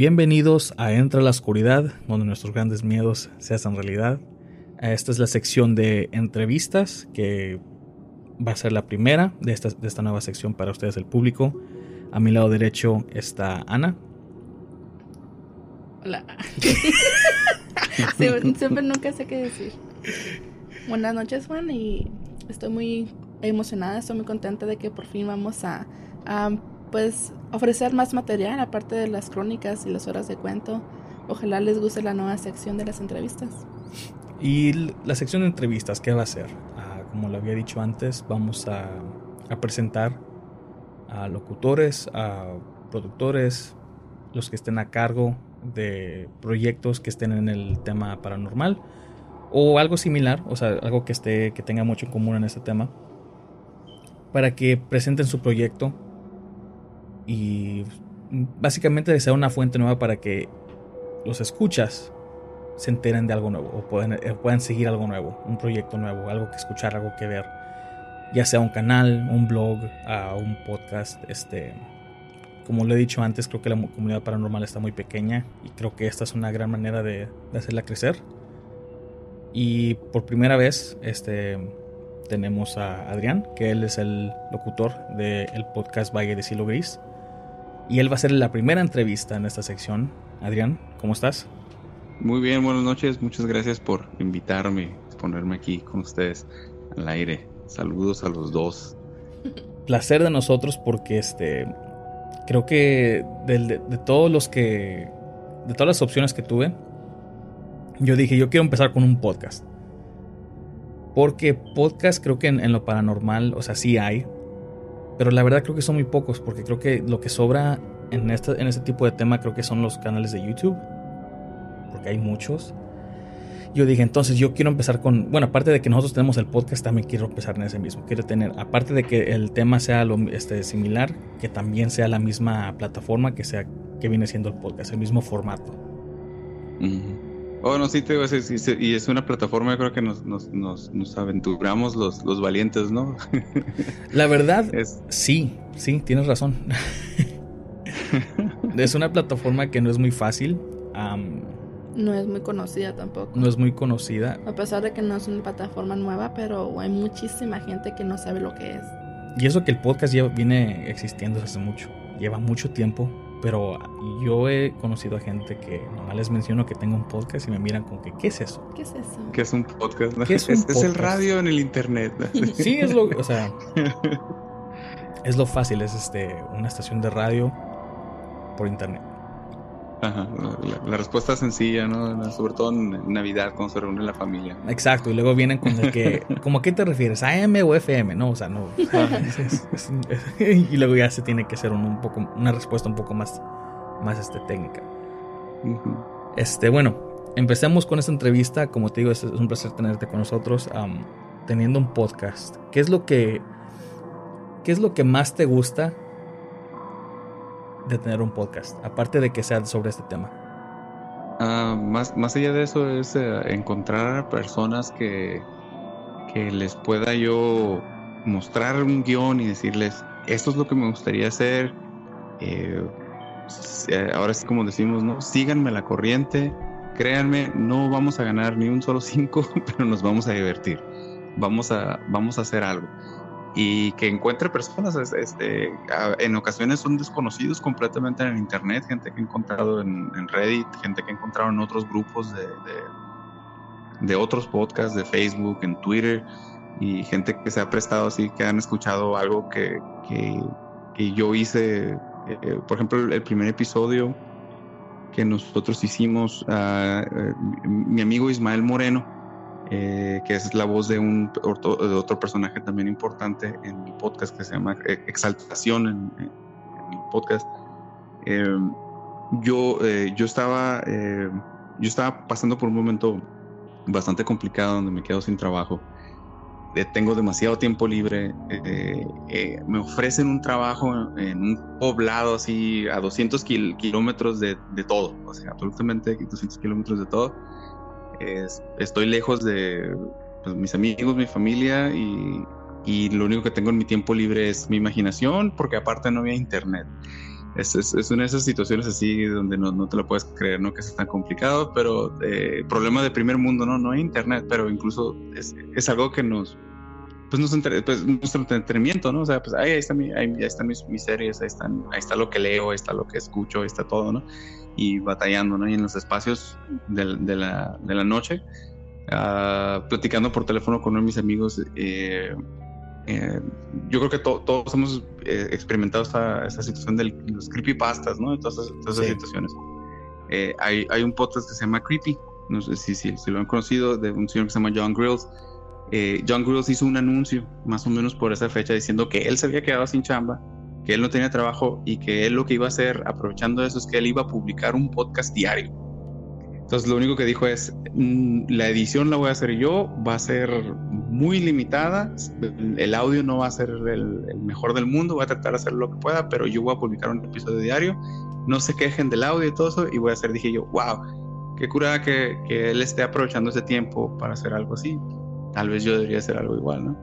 Bienvenidos a Entra la Oscuridad, donde nuestros grandes miedos se hacen realidad. Esta es la sección de entrevistas que va a ser la primera de esta, de esta nueva sección para ustedes, el público. A mi lado derecho está Ana. Hola. siempre, nunca sé qué decir. Buenas noches, Juan, y estoy muy emocionada, estoy muy contenta de que por fin vamos a, a pues ofrecer más material aparte de las crónicas y las horas de cuento. Ojalá les guste la nueva sección de las entrevistas. Y la sección de entrevistas, ¿qué va a ser? Ah, como lo había dicho antes, vamos a, a, presentar a locutores, a productores, los que estén a cargo de proyectos que estén en el tema paranormal o algo similar, o sea, algo que esté que tenga mucho en común en este tema, para que presenten su proyecto y básicamente sea una fuente nueva para que los escuchas se enteren de algo nuevo o puedan, eh, puedan seguir algo nuevo, un proyecto nuevo, algo que escuchar, algo que ver, ya sea un canal, un blog, un podcast, este, como lo he dicho antes, creo que la comunidad paranormal está muy pequeña y creo que esta es una gran manera de, hacerla crecer. Y por primera vez, este, tenemos a Adrián, que él es el locutor del podcast Valle de Silo Gris. Y él va a ser la primera entrevista en esta sección. Adrián, ¿cómo estás? Muy bien, buenas noches. Muchas gracias por invitarme, ponerme aquí con ustedes al aire. Saludos a los dos. Placer de nosotros porque este creo que de, todos los que de todas las opciones que tuve, yo dije, yo quiero empezar con un podcast. Porque podcast creo que en lo paranormal, o sea, sí hay, pero la verdad creo que son muy pocos, porque creo que lo que sobra en este, en este tipo de tema creo que son los canales de YouTube. Porque hay muchos. Yo dije, entonces yo quiero empezar con, bueno, aparte de que nosotros tenemos el podcast, también quiero empezar en ese mismo. Quiero tener, aparte de que el tema sea lo, este, similar, que también sea la misma plataforma que sea que viene siendo el podcast, el mismo formato. Oh, no, sí, te digo, y es una plataforma, creo que nos, nos, nos, aventuramos los, los, valientes, ¿no? La verdad, sí, sí, tienes razón. es una plataforma que no es muy fácil. no es muy conocida tampoco. No es muy conocida. A pesar de que no es una plataforma nueva, pero hay muchísima gente que no sabe lo que es. Y eso que el podcast ya viene existiendo desde hace mucho. Lleva mucho tiempo pero yo he conocido a gente que nomás les menciono que tengo un podcast y me miran como que, ¿qué es eso? ¿Qué es eso? ¿Qué es un podcast? es, es, el radio en el internet. sí, es lo, o sea, es lo fácil, es este, una estación de radio por internet. Ajá, la, respuesta es sencilla, ¿no? Sobre todo en Navidad, cuando se reúne la familia. Exacto, y luego vienen con el que, ¿cómo a qué te refieres? ¿AM o FM? No, o sea, no. y luego ya se tiene que hacer un, poco, una respuesta un poco más, más este, técnica. Este, bueno, empecemos con esta entrevista. Como te digo, es, un placer tenerte con nosotros, teniendo un podcast. ¿Qué es lo que, qué es lo que más te gusta de tener un podcast, aparte de que sea sobre este tema? Ah, más, más allá de eso es eh, encontrar personas que, que les pueda yo mostrar un guion y decirles, esto es lo que me gustaría hacer. Eh, ahora sí como decimos, ¿no? Síganme la corriente. Créanme, no vamos a ganar ni un solo cinco, pero nos vamos a divertir. Vamos a, vamos a hacer algo y que encuentre personas. Este, en ocasiones son desconocidos completamente en el Internet, gente que he encontrado en, Reddit, gente que he encontrado en otros grupos de, de, otros podcasts, de Facebook, en Twitter, y gente que se ha prestado así, que han escuchado algo que, que, yo hice. Eh, por ejemplo, el primer episodio que nosotros hicimos, eh, mi amigo Ismael Moreno, eh, que es la voz de, un, de otro personaje también importante en mi podcast que se llama Exaltación en, en mi podcast. yo, yo, estaba, yo estaba pasando por un momento bastante complicado donde me quedo sin trabajo tengo demasiado tiempo libre, eh, eh, me ofrecen un trabajo en un poblado así a 200 kilómetros de, todo, o sea, absolutamente 200 kilómetros de todo. Estoy lejos de pues, mis amigos, mi familia y, y, lo único que tengo en mi tiempo libre es mi imaginación porque aparte no había internet. Es, es, una de esas situaciones así donde no, no, te lo puedes creer, ¿no? Que es tan complicado, pero eh, problema de primer mundo, ¿no? No hay internet, pero incluso es, es algo que nos, pues, nos pues, nuestro entretenimiento, ¿no? O sea, pues ahí, están, ahí, están mis, mis, series, ahí, están, ahí está lo que leo, ahí está lo que escucho, ahí está todo, ¿no? Y batallando, ¿no? Y en los espacios de, de, la, de la, noche, uh, platicando por teléfono con uno de mis amigos, eh, eh, yo creo que todos hemos eh, experimentado esta, esta, situación de los creepypastas, ¿no? De todas, esas, situaciones. Eh, hay, hay, un podcast que se llama Creepy, no sé si, si, si, lo han conocido, de un señor que se llama John Grills. John Grills hizo un anuncio, más o menos por esa fecha, diciendo que él se había quedado sin chamba, que él no tenía trabajo y que él lo que iba a hacer, aprovechando eso, es que él iba a publicar un podcast diario. Entonces lo único que dijo es, mm, la edición la voy a hacer yo, va a ser muy limitada, el audio no va a ser el, mejor del mundo, voy a tratar de hacer lo que pueda, pero yo voy a publicar un episodio diario, no se quejen del audio y todo eso, y voy a hacer, dije yo, wow, qué cura que, que él esté aprovechando ese tiempo para hacer algo así, tal vez yo debería hacer algo igual, ¿no?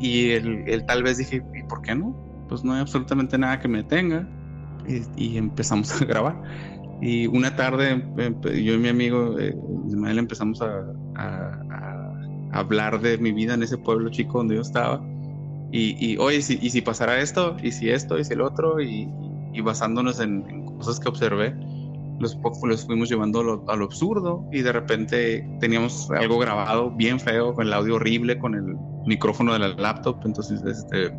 Y él, tal vez dije, ¿y por qué no? Pues no hay absolutamente nada que me detenga, y, y empezamos a grabar. Y una tarde yo y mi amigo eh, Ismael empezamos a, hablar de mi vida en ese pueblo chico donde yo estaba. Y, y oye, si, ¿y si pasara esto? ¿Y si esto? ¿Y si el otro? Y, basándonos en, cosas que observé, los, los fuimos llevando a lo, absurdo y de repente teníamos algo grabado bien feo, con el audio horrible, con el micrófono de la laptop. Entonces, este...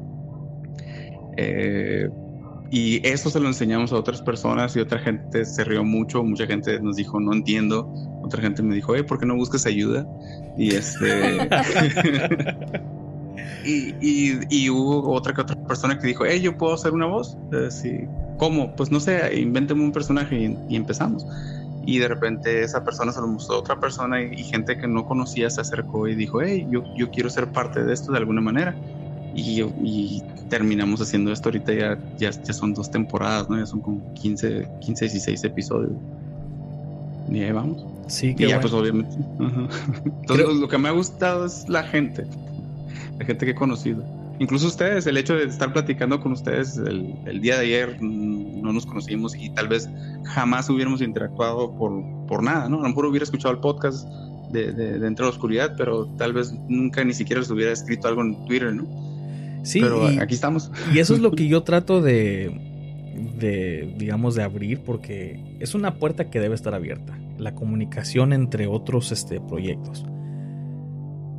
Eh, y eso se lo enseñamos a otras personas y otra gente se rió mucho, mucha gente nos dijo, no entiendo, otra gente me dijo, ¿por qué no buscas ayuda? Y este... y, y, hubo otra que otra persona que dijo, hey, yo puedo hacer una voz. Eh, sí. ¿Cómo? Pues no sé, invénteme un personaje y, empezamos. Y de repente esa persona se lo mostró a otra persona y, gente que no conocía se acercó y dijo, hey, yo, yo quiero ser parte de esto de alguna manera y, terminamos haciendo esto ahorita ya, ya, ya, son dos temporadas, ¿no? Ya son como 15, 15 16 episodios. Y ahí vamos. Sí, que ya, pues obviamente. Entonces, lo que me ha gustado es la gente, la gente que he conocido. Incluso ustedes, el hecho de estar platicando con ustedes el, el día de ayer, mm, no nos conocimos y tal vez jamás hubiéramos interactuado por, por nada, ¿no? A lo mejor hubiera escuchado el podcast de, de, de Entre la Oscuridad, pero tal vez nunca ni siquiera les hubiera escrito algo en Twitter, ¿no? Sí, pero aquí estamos. Y eso es lo que yo trato de, de, digamos, de abrir porque es una puerta que debe estar abierta. La comunicación entre otros este, proyectos.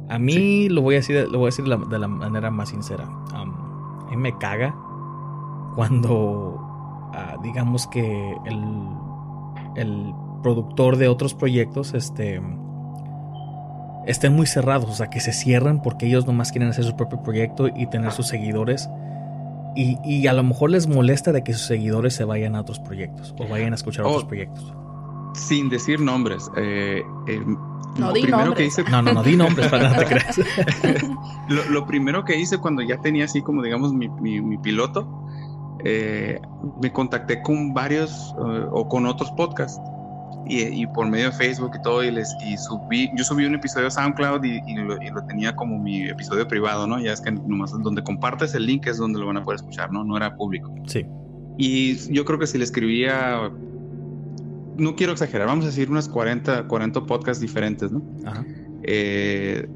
A mí lo voy a decir, lo voy a decir de la, manera más sincera. a mí me caga cuando, ah, digamos que el, el productor de otros proyectos, este estén muy cerrados, o sea, que se cierran porque ellos nomás quieren hacer su propio proyecto y tener sus seguidores. Y, a lo mejor les molesta de que sus seguidores se vayan a otros proyectos o vayan a escuchar otros oh, proyectos. Sin decir nombres. Eh, eh, no di nombres. No, no, no di nombres para no te creas. lo, primero que hice cuando ya tenía así como digamos mi, piloto, eh, me contacté con varios o con otros podcasts y, por medio de Facebook y todo, y, les, y subí, yo subí un episodio a SoundCloud y, lo, tenía como mi episodio privado, ¿no? Ya es que nomás donde compartes el link es donde lo van a poder escuchar, ¿no? No era público. Sí. Y yo creo que si le escribía, no quiero exagerar, vamos a decir unas 40, 40 podcasts diferentes, ¿no? Ajá. Eh,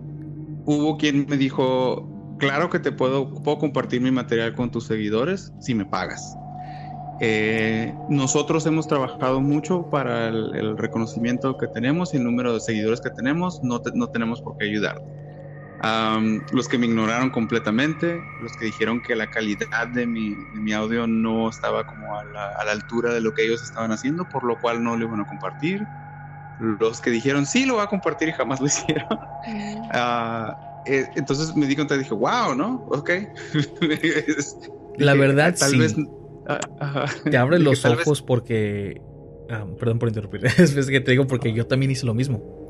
hubo quien me dijo, claro que te puedo, puedo compartir mi material con tus seguidores si me pagas. Eh, nosotros hemos trabajado mucho para el, reconocimiento que tenemos y el número de seguidores que tenemos, no, no tenemos por qué ayudar. los que me ignoraron completamente, los que dijeron que la calidad de mi, audio no estaba como a la, altura de lo que ellos estaban haciendo, por lo cual no lo iban a compartir. Los que dijeron sí lo va a compartir y jamás lo hicieron. Ah, eh, entonces me di cuenta y dije, wow, ¿no? Ok. la verdad, tal vez. Ah, te abre los ojos porque. Ah, perdón por interrumpir. es que te digo porque yo también hice lo mismo.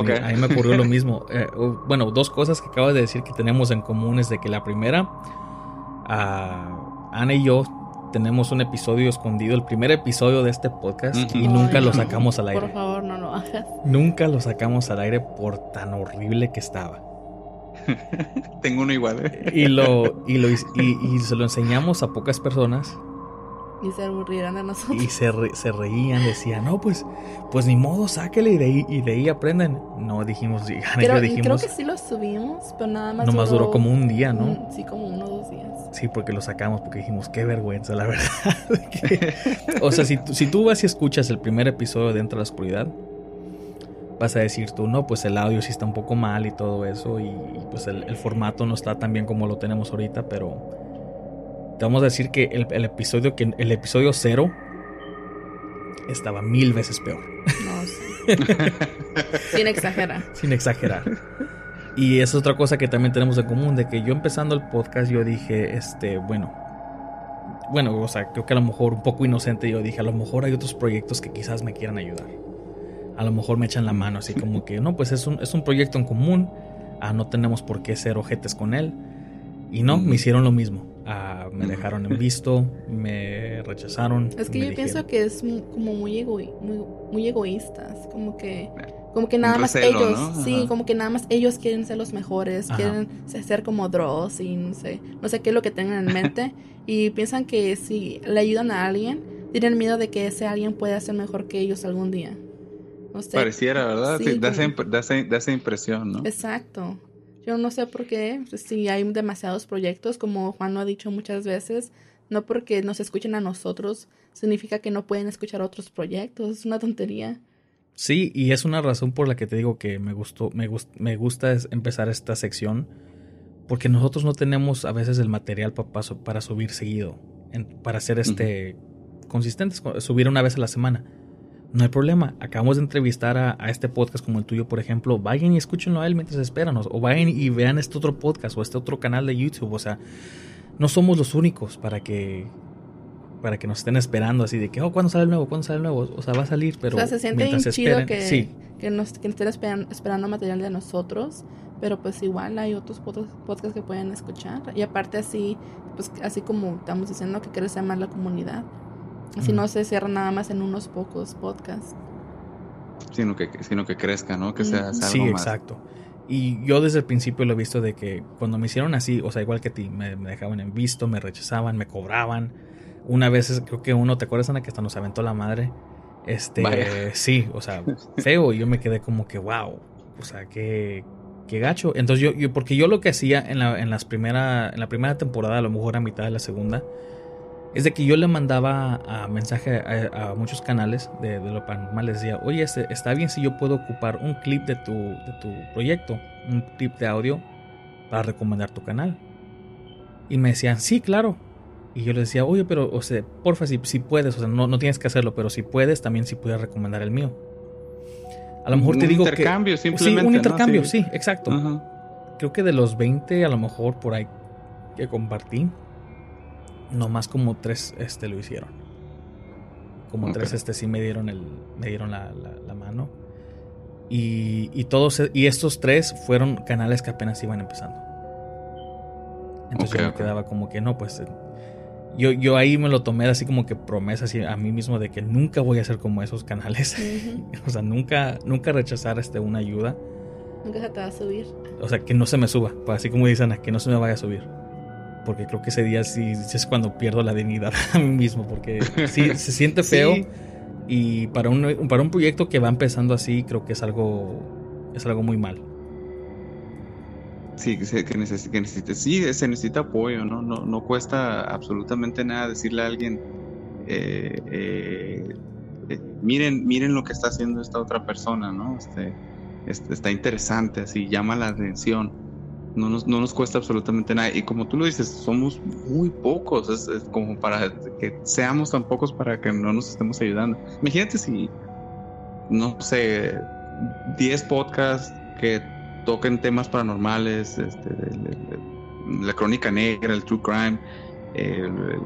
Okay. A mí me ocurrió lo mismo. Eh, bueno, dos cosas que acabas de decir que tenemos en común es de que la primera, Ana y yo tenemos un episodio escondido, el primer episodio de este podcast, y nunca lo sacamos al aire. Por favor, no lo hagas. Nunca lo sacamos al aire por tan horrible que estaba. Tengo uno igual. ¿eh? Y, lo, y, lo, y se lo enseñamos a pocas personas y se aburrieron de nosotros. Y se, se reían, decían, no, pues, pues ni modo, sáquele y de ahí, y de ahí aprenden. No, dijimos, creo, dijimos. Creo que sí lo subimos, pero nada más. Nomás duró, como un día, ¿no? sí, como uno o dos días. Sí, porque lo sacamos, porque dijimos, qué vergüenza, la verdad. o sea, si, si tú vas y escuchas el primer episodio de Dentro de la Oscuridad, vas a decir tú, no, pues el audio sí está un poco mal y todo eso, y, pues el, el formato no está tan bien como lo tenemos ahorita, pero te vamos a decir que el, episodio que el episodio cero estaba mil veces peor. No, Sin exagerar. Sin exagerar. Y es otra cosa que también tenemos en común, de que yo empezando el podcast yo dije, este, bueno, bueno, o sea, creo que a lo mejor un poco inocente yo dije, a lo mejor hay otros proyectos que quizás me quieran ayudar. A lo mejor me echan la mano, así como que, no, pues es un, es un proyecto en común, ah, no tenemos por qué ser ojetes con él. Y no, me hicieron lo mismo. Ah, me dejaron en visto, me rechazaron. Es que yo pienso que es como muy, muy, muy egoístas, como que como que nada más ellos, sí, como que nada más ellos quieren ser los mejores, quieren ser como Dross y no sé, no sé qué es lo que tengan en mente y piensan que si le ayudan a alguien, tienen miedo de que ese alguien pueda ser mejor que ellos algún día. Pareciera, ¿verdad? Sí, da, da, esa impresión, ¿no? Exacto. Yo no sé por qué, si hay demasiados proyectos, como Juan lo ha dicho muchas veces, no porque nos escuchen a nosotros significa que no pueden escuchar otros proyectos, es una tontería. Sí, y es una razón por la que te digo que me gustó, me, me gusta empezar esta sección, porque nosotros no tenemos a veces el material para, para subir seguido, para ser este consistentes, subir una vez a la semana no hay problema. Acabamos de entrevistar a, este podcast como el tuyo, por ejemplo. Vayan y escúchenlo a él mientras esperan. O vayan y vean este otro podcast o este otro canal de YouTube. O sea, no somos los únicos para que para que nos estén esperando así de que, oh, ¿cuándo sale el nuevo? ¿Cuándo sale el nuevo? O sea, va a salir, pero o sea, se siente chido que, que, nos, que estén esperando, material de nosotros, pero pues igual hay otros podcasts que pueden escuchar. Y aparte así, pues así como estamos diciendo que crece más la comunidad. Si no se cierra nada más en unos pocos podcasts. Sino que, sino que crezca, ¿no? Que sea, Sí, exacto. Y yo desde el principio lo he visto de que cuando me hicieron así, o sea, igual que a ti, me, dejaban en visto, me rechazaban, me cobraban. Una vez creo que uno, ¿te acuerdas, Ana, que hasta nos aventó la madre? Este, sí, o sea, feo. Y yo me quedé como que, wow, o sea, qué, qué gacho. Entonces yo, yo, porque yo lo que hacía en la, en las primera, en la primera temporada, a lo mejor a mitad de la segunda, es de que yo le mandaba a mensaje a, muchos canales de, lo paranormal. Les decía, oye, este, está bien si yo puedo ocupar un clip de tu, de tu proyecto, un clip de audio para recomendar tu canal. Y me decían, sí, claro. Y yo les decía, oye, pero, o sea, porfa, si, si puedes, o sea, no, no tienes que hacerlo, pero si puedes, también si puedes recomendar el mío. A lo mejor te digo que... Un intercambio, simplemente. Sí, un intercambio, sí, exacto. Creo que de los 20, a lo mejor por ahí que compartí, no más como tres este, lo hicieron. Como tres este, sí me dieron, el, me dieron la, mano. Y, y, todos, y estos tres fueron canales que apenas iban empezando. Entonces yo me quedaba como que no, pues yo, yo ahí me lo tomé así como que promesa así a mí mismo de que nunca voy a ser como esos canales. o sea, nunca, nunca rechazar este, una ayuda. Nunca se te va a subir. O sea, que no se me suba. Pues así como dicen, que no se me vaya a subir porque creo que ese día sí, es cuando pierdo la dignidad a mí mismo, porque sí, se siente feo y para un, para un proyecto que va empezando así creo que es algo, es algo muy mal. Sí, que, que, necesita, sí, se necesita apoyo, ¿no? No, no cuesta absolutamente nada decirle a alguien, eh, eh, eh, miren, miren lo que está haciendo esta otra persona, ¿no? Este, este, está interesante, así, llama la atención No nos, no nos cuesta absolutamente nada. Y como tú lo dices, somos muy pocos. Es, como para que seamos tan pocos para que no nos estemos ayudando. Imagínate si, no sé, 10 podcasts que toquen temas paranormales, este, la crónica negra, el true crime, el,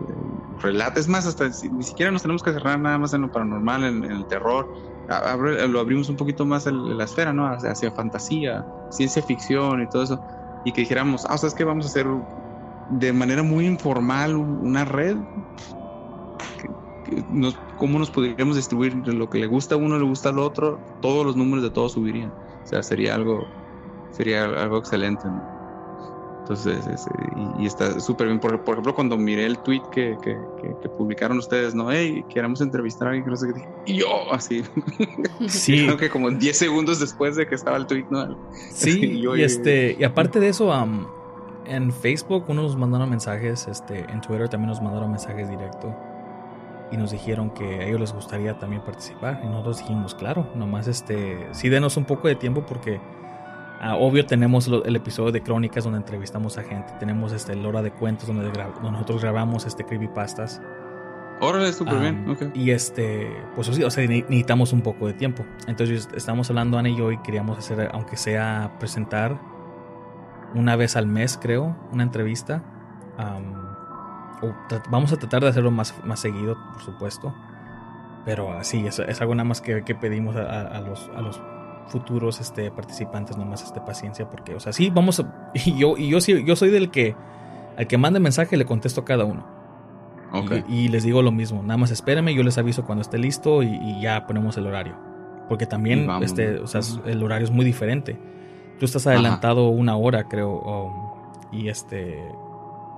relato. Es más, hasta ni siquiera nos tenemos que cerrar nada más en lo paranormal, en, el terror. lo abrimos un poquito más en la esfera, ¿no? Hacia, fantasía, ciencia ficción y todo eso. Y que dijéramos, ah, ¿sabes qué? Vamos a hacer de manera muy informal una red. ¿Cómo nos podríamos distribuir? Lo que le gusta a uno, le gusta al otro, todos los números de todos subirían. O sea, sería algo, sería algo excelente, ¿no? Entonces, y, está súper bien. Por, ejemplo, cuando miré el tweet que, que, publicaron ustedes, ¿no? Hey, queremos entrevistar a alguien, no sé qué, y yo, así. Sí. Creo que como 10 segundos después de que estaba el tweet, ¿no? Sí, y, este, y aparte de eso, en Facebook uno nos mandaron mensajes, este, en Twitter también nos mandaron mensajes directos y nos dijeron que a ellos les gustaría también participar y nosotros dijimos claro nomás este sí denos un poco de tiempo porque Ah, obvio tenemos el episodio de crónicas donde entrevistamos a gente. Tenemos este, el hora de cuentos donde, nosotros grabamos este creepypastas. Órale, súper bien. Y este, pues sí, o sea, necesitamos un poco de tiempo. Entonces estamos hablando Ana y yo y queríamos hacer, aunque sea presentar una vez al mes, creo, una entrevista. vamos a tratar de hacerlo más, más seguido, por supuesto. Pero así, es, es algo nada más que, pedimos a, los, a los futuros este, participantes nomás este, paciencia porque, o sea, sí, vamos a, y yo, y yo, sí, yo soy del que al que mande mensaje le contesto a cada uno. Y, les digo lo mismo, nada más espérenme, yo les aviso cuando esté listo y, ya ponemos el horario. Porque también este, o sea, el horario es muy diferente. Tú estás adelantado una hora, creo, y este,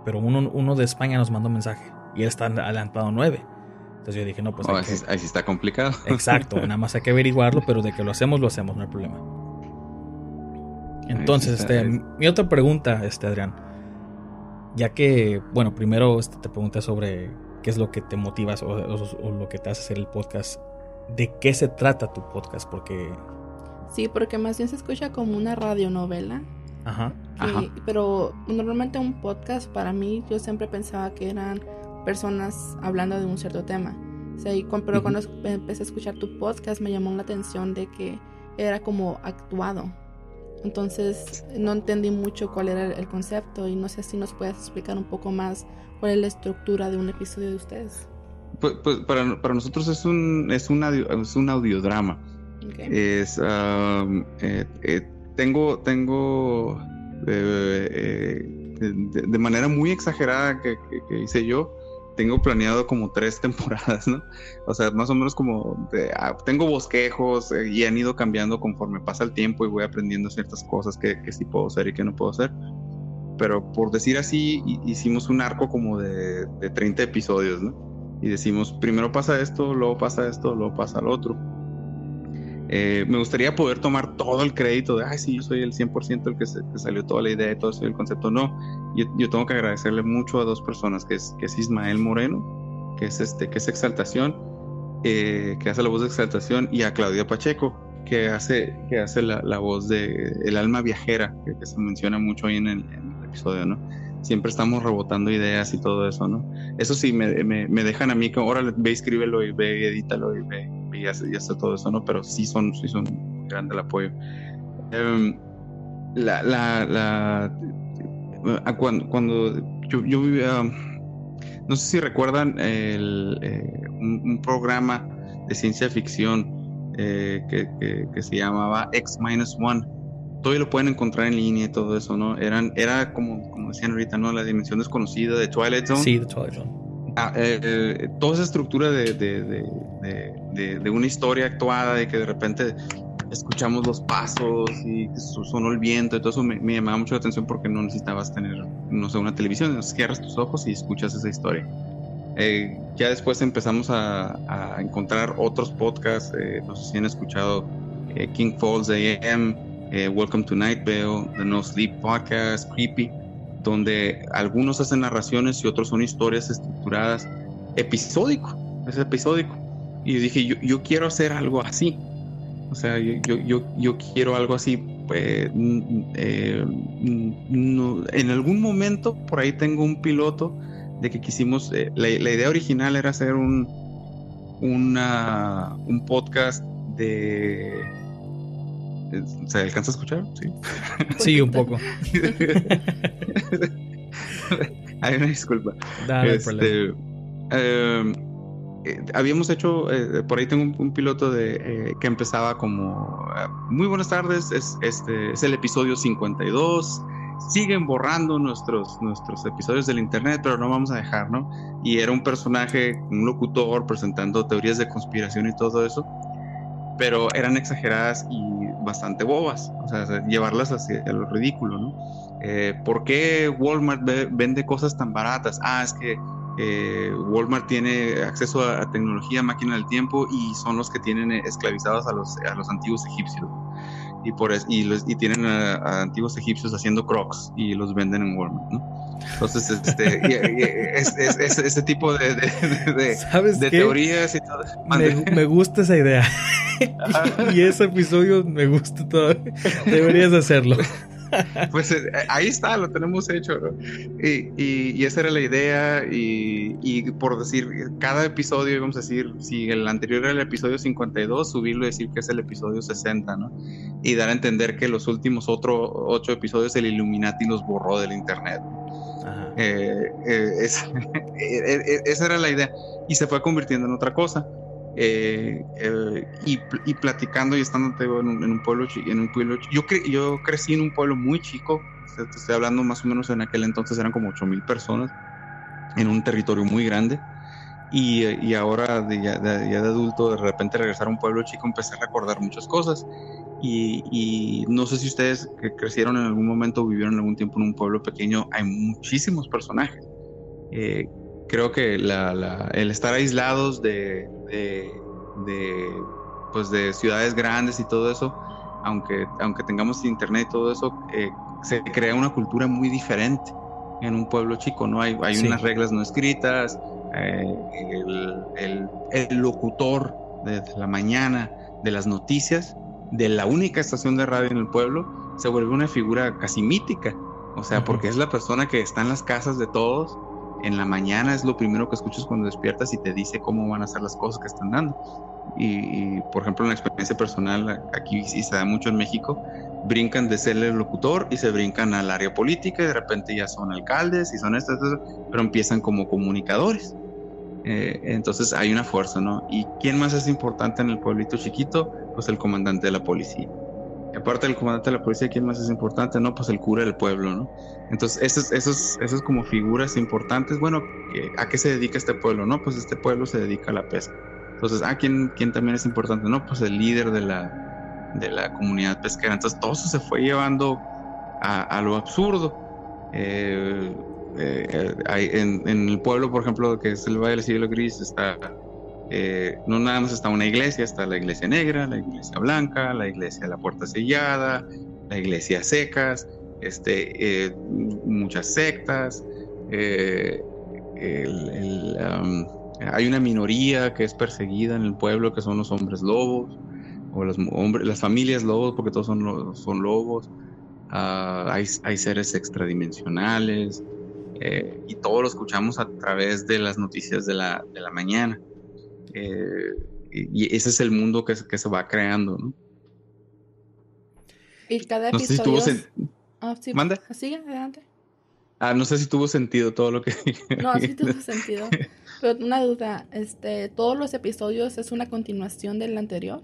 pero uno, uno de España nos mandó mensaje y él está adelantado nueve. Entonces yo dije, no, pues... Oh, ahí, sí está complicado. Exacto, nada más hay que averiguarlo, pero de que lo hacemos, lo hacemos, no hay problema. Entonces, este, mi otra pregunta, este, Adrián, ya que, bueno, primero este, te pregunté sobre qué es lo que te motivas o, lo que te hace hacer el podcast. ¿De qué se trata tu podcast? Porque... Sí, porque más bien se escucha como una radionovela. Ajá. Pero normalmente un podcast para mí yo siempre pensaba que eran personas hablando de un cierto tema. Pero cuando empecé a escuchar tu podcast me llamó la atención de que era como actuado. Entonces no entendí mucho cuál era el concepto y no sé si nos puedes explicar un poco más cuál es la estructura de un episodio de ustedes. Pues, pues para, para, nosotros es un, es un, es un audiodrama. Es, um, eh, eh, tengo, tengo eh, de, manera muy exagerada que, que hice yo, tengo planeado como tres temporadas, ¿no? O sea, más o menos como ah, tengo bosquejos eh, y han ido cambiando conforme pasa el tiempo y voy aprendiendo ciertas cosas que, que sí puedo hacer y que no puedo hacer. Pero por decir así, hicimos un arco como de, de 30 episodios, ¿no? Y decimos, primero pasa esto, luego pasa esto, luego pasa lo otro. Eh, me gustaría poder tomar todo el crédito de, ay, sí, yo soy el 100% el que, se, que salió toda la idea y todo eso, el concepto. No, yo, tengo que agradecerle mucho a dos personas, que es, que es Ismael Moreno, que es, este, que es Exaltación, eh, que hace la voz de Exaltación, y a Claudia Pacheco, que hace, que hace la, la voz de El alma viajera, que, se menciona mucho ahí en el, episodio, ¿no? Siempre estamos rebotando ideas y todo eso, ¿no? Eso sí, me, me, me dejan a mí que, ahora ve, escríbelo y ve, edítalo y ve, y hace, todo eso, ¿no? Pero sí son, sí son grande el apoyo. Em, la, la, la Ah, cuando, cuando yo, yo, vivía, no sé si recuerdan el, eh, un, programa de ciencia ficción eh, que, que, se llamaba X-1. Todavía lo pueden encontrar en línea y todo eso, ¿no? Eran, era como, como decían ahorita, ¿no? La dimensión desconocida de Twilight Zone. Sí, de Twilight Zone. Ah, eh, toda esa estructura de, de, de, de, una historia actuada de que de repente escuchamos los pasos y sonó el viento y todo eso me, llamaba mucho la atención porque no necesitabas tener, no sé, una televisión, cierras tus ojos y escuchas esa historia. Eh, ya después empezamos a, encontrar otros podcasts, eh, no sé si han escuchado eh, King Falls AM, Welcome to Night Vale, The No Sleep Podcast, Creepy, donde algunos hacen narraciones y otros son historias estructuradas, episódico, es episódico. Y dije, yo, yo quiero hacer algo así o sea, yo, yo, yo, quiero algo así eh, eh, en algún momento por ahí tengo un piloto de que quisimos, eh, la, idea original era hacer un, una, un podcast de... ¿Se alcanza a escuchar? Sí, sí un poco. Hay una disculpa. Dale, este, em, eh, habíamos hecho, eh, por ahí tengo un, piloto de eh, que empezaba como muy buenas tardes, es, este, es el episodio 52, siguen borrando nuestros, nuestros episodios del internet, pero no vamos a dejar, ¿no? Y era un personaje, un locutor presentando teorías de conspiración y todo eso, pero eran exageradas y bastante bobas, o sea, llevarlas hacia lo ridículo, ¿no? ¿Por qué Walmart vende cosas tan baratas? Ah, es que eh, Walmart tiene acceso a, tecnología, máquina del tiempo y son los que tienen esclavizados a los, a los antiguos egipcios. Y, por y, y tienen a, antiguos egipcios haciendo crocs y los venden en Walmart, ¿no? Entonces, este, ese tipo de, de, teorías y todo. Me, me, gusta esa idea. y ese episodio me gusta todo. Deberías hacerlo. pues eh, ahí está, lo tenemos hecho, y, y, esa era la idea, y, y, por decir, cada episodio, vamos a decir, si el anterior era el episodio 52, subirlo y decir que es el episodio 60, ¿no? Y dar a entender que los últimos otro, ocho episodios el Illuminati los borró del internet. Eh, eh, esa era la idea, y se fue convirtiendo en otra cosa. Eh, eh, y, platicando y estando en un, en un pueblo en un pueblo yo yo crecí en un pueblo muy chico estoy hablando más o menos en aquel entonces eran como 8 mil personas en un territorio muy grande y, y ahora de, ya, de, adulto de repente regresar a un pueblo chico empecé a recordar muchas cosas y, y, no sé si ustedes que crecieron en algún momento vivieron algún tiempo en un pueblo pequeño hay muchísimos personajes eh, creo que la, el estar aislados de, de, pues de ciudades grandes y todo eso, aunque, aunque tengamos internet y todo eso, eh, se crea una cultura muy diferente en un pueblo chico, ¿no? Hay, hay unas reglas no escritas, eh, el, el, locutor de la mañana de las noticias de la única estación de radio en el pueblo se vuelve una figura casi mítica, o sea, porque es la persona que está en las casas de todos en la mañana es lo primero que escuchas cuando despiertas y te dice cómo van a ser las cosas que están dando. Y, por ejemplo, en la experiencia personal, aquí sí se da mucho en México, brincan de ser el locutor y se brincan al área política y de repente ya son alcaldes y son estas, pero empiezan como comunicadores. Eh, entonces hay una fuerza, ¿no? ¿Y quién más es importante en el pueblito chiquito? Pues el comandante de la policía aparte del comandante de la policía, ¿quién más es importante? No, pues el cura del pueblo, ¿no? Entonces, esos, esos, esos como figuras importantes, bueno, ¿a qué se dedica este pueblo? No, pues este pueblo se dedica a la pesca. Entonces, ¿a quién, quién también es importante? No, pues el líder de la, de la comunidad pesquera. Entonces, todo eso se fue llevando a, lo absurdo. Eh, eh, en, en, el pueblo, por ejemplo, que es el Valle del Siglo Gris, está eh, no nada más está una iglesia, está la iglesia negra, la iglesia blanca, la iglesia de la puerta sellada, la iglesia secas, este, eh, muchas sectas. Eh, hay una minoría que es perseguida en el pueblo, que son los hombres lobos, o hombres, las familias lobos, porque todos son, son lobos. Ah, hay, hay, seres extradimensionales, y todo lo escuchamos a través de las noticias de la, de la mañana. Eh, y ese es el mundo que, que se va creando, ¿no? Y cada episodio... No sé si tuvo ah, sí, ¿Manda? Sigue, adelante. Ah, no sé si tuvo sentido todo lo que No, sí tuvo sentido. Pero una duda, este, ¿todos los episodios es una continuación del anterior?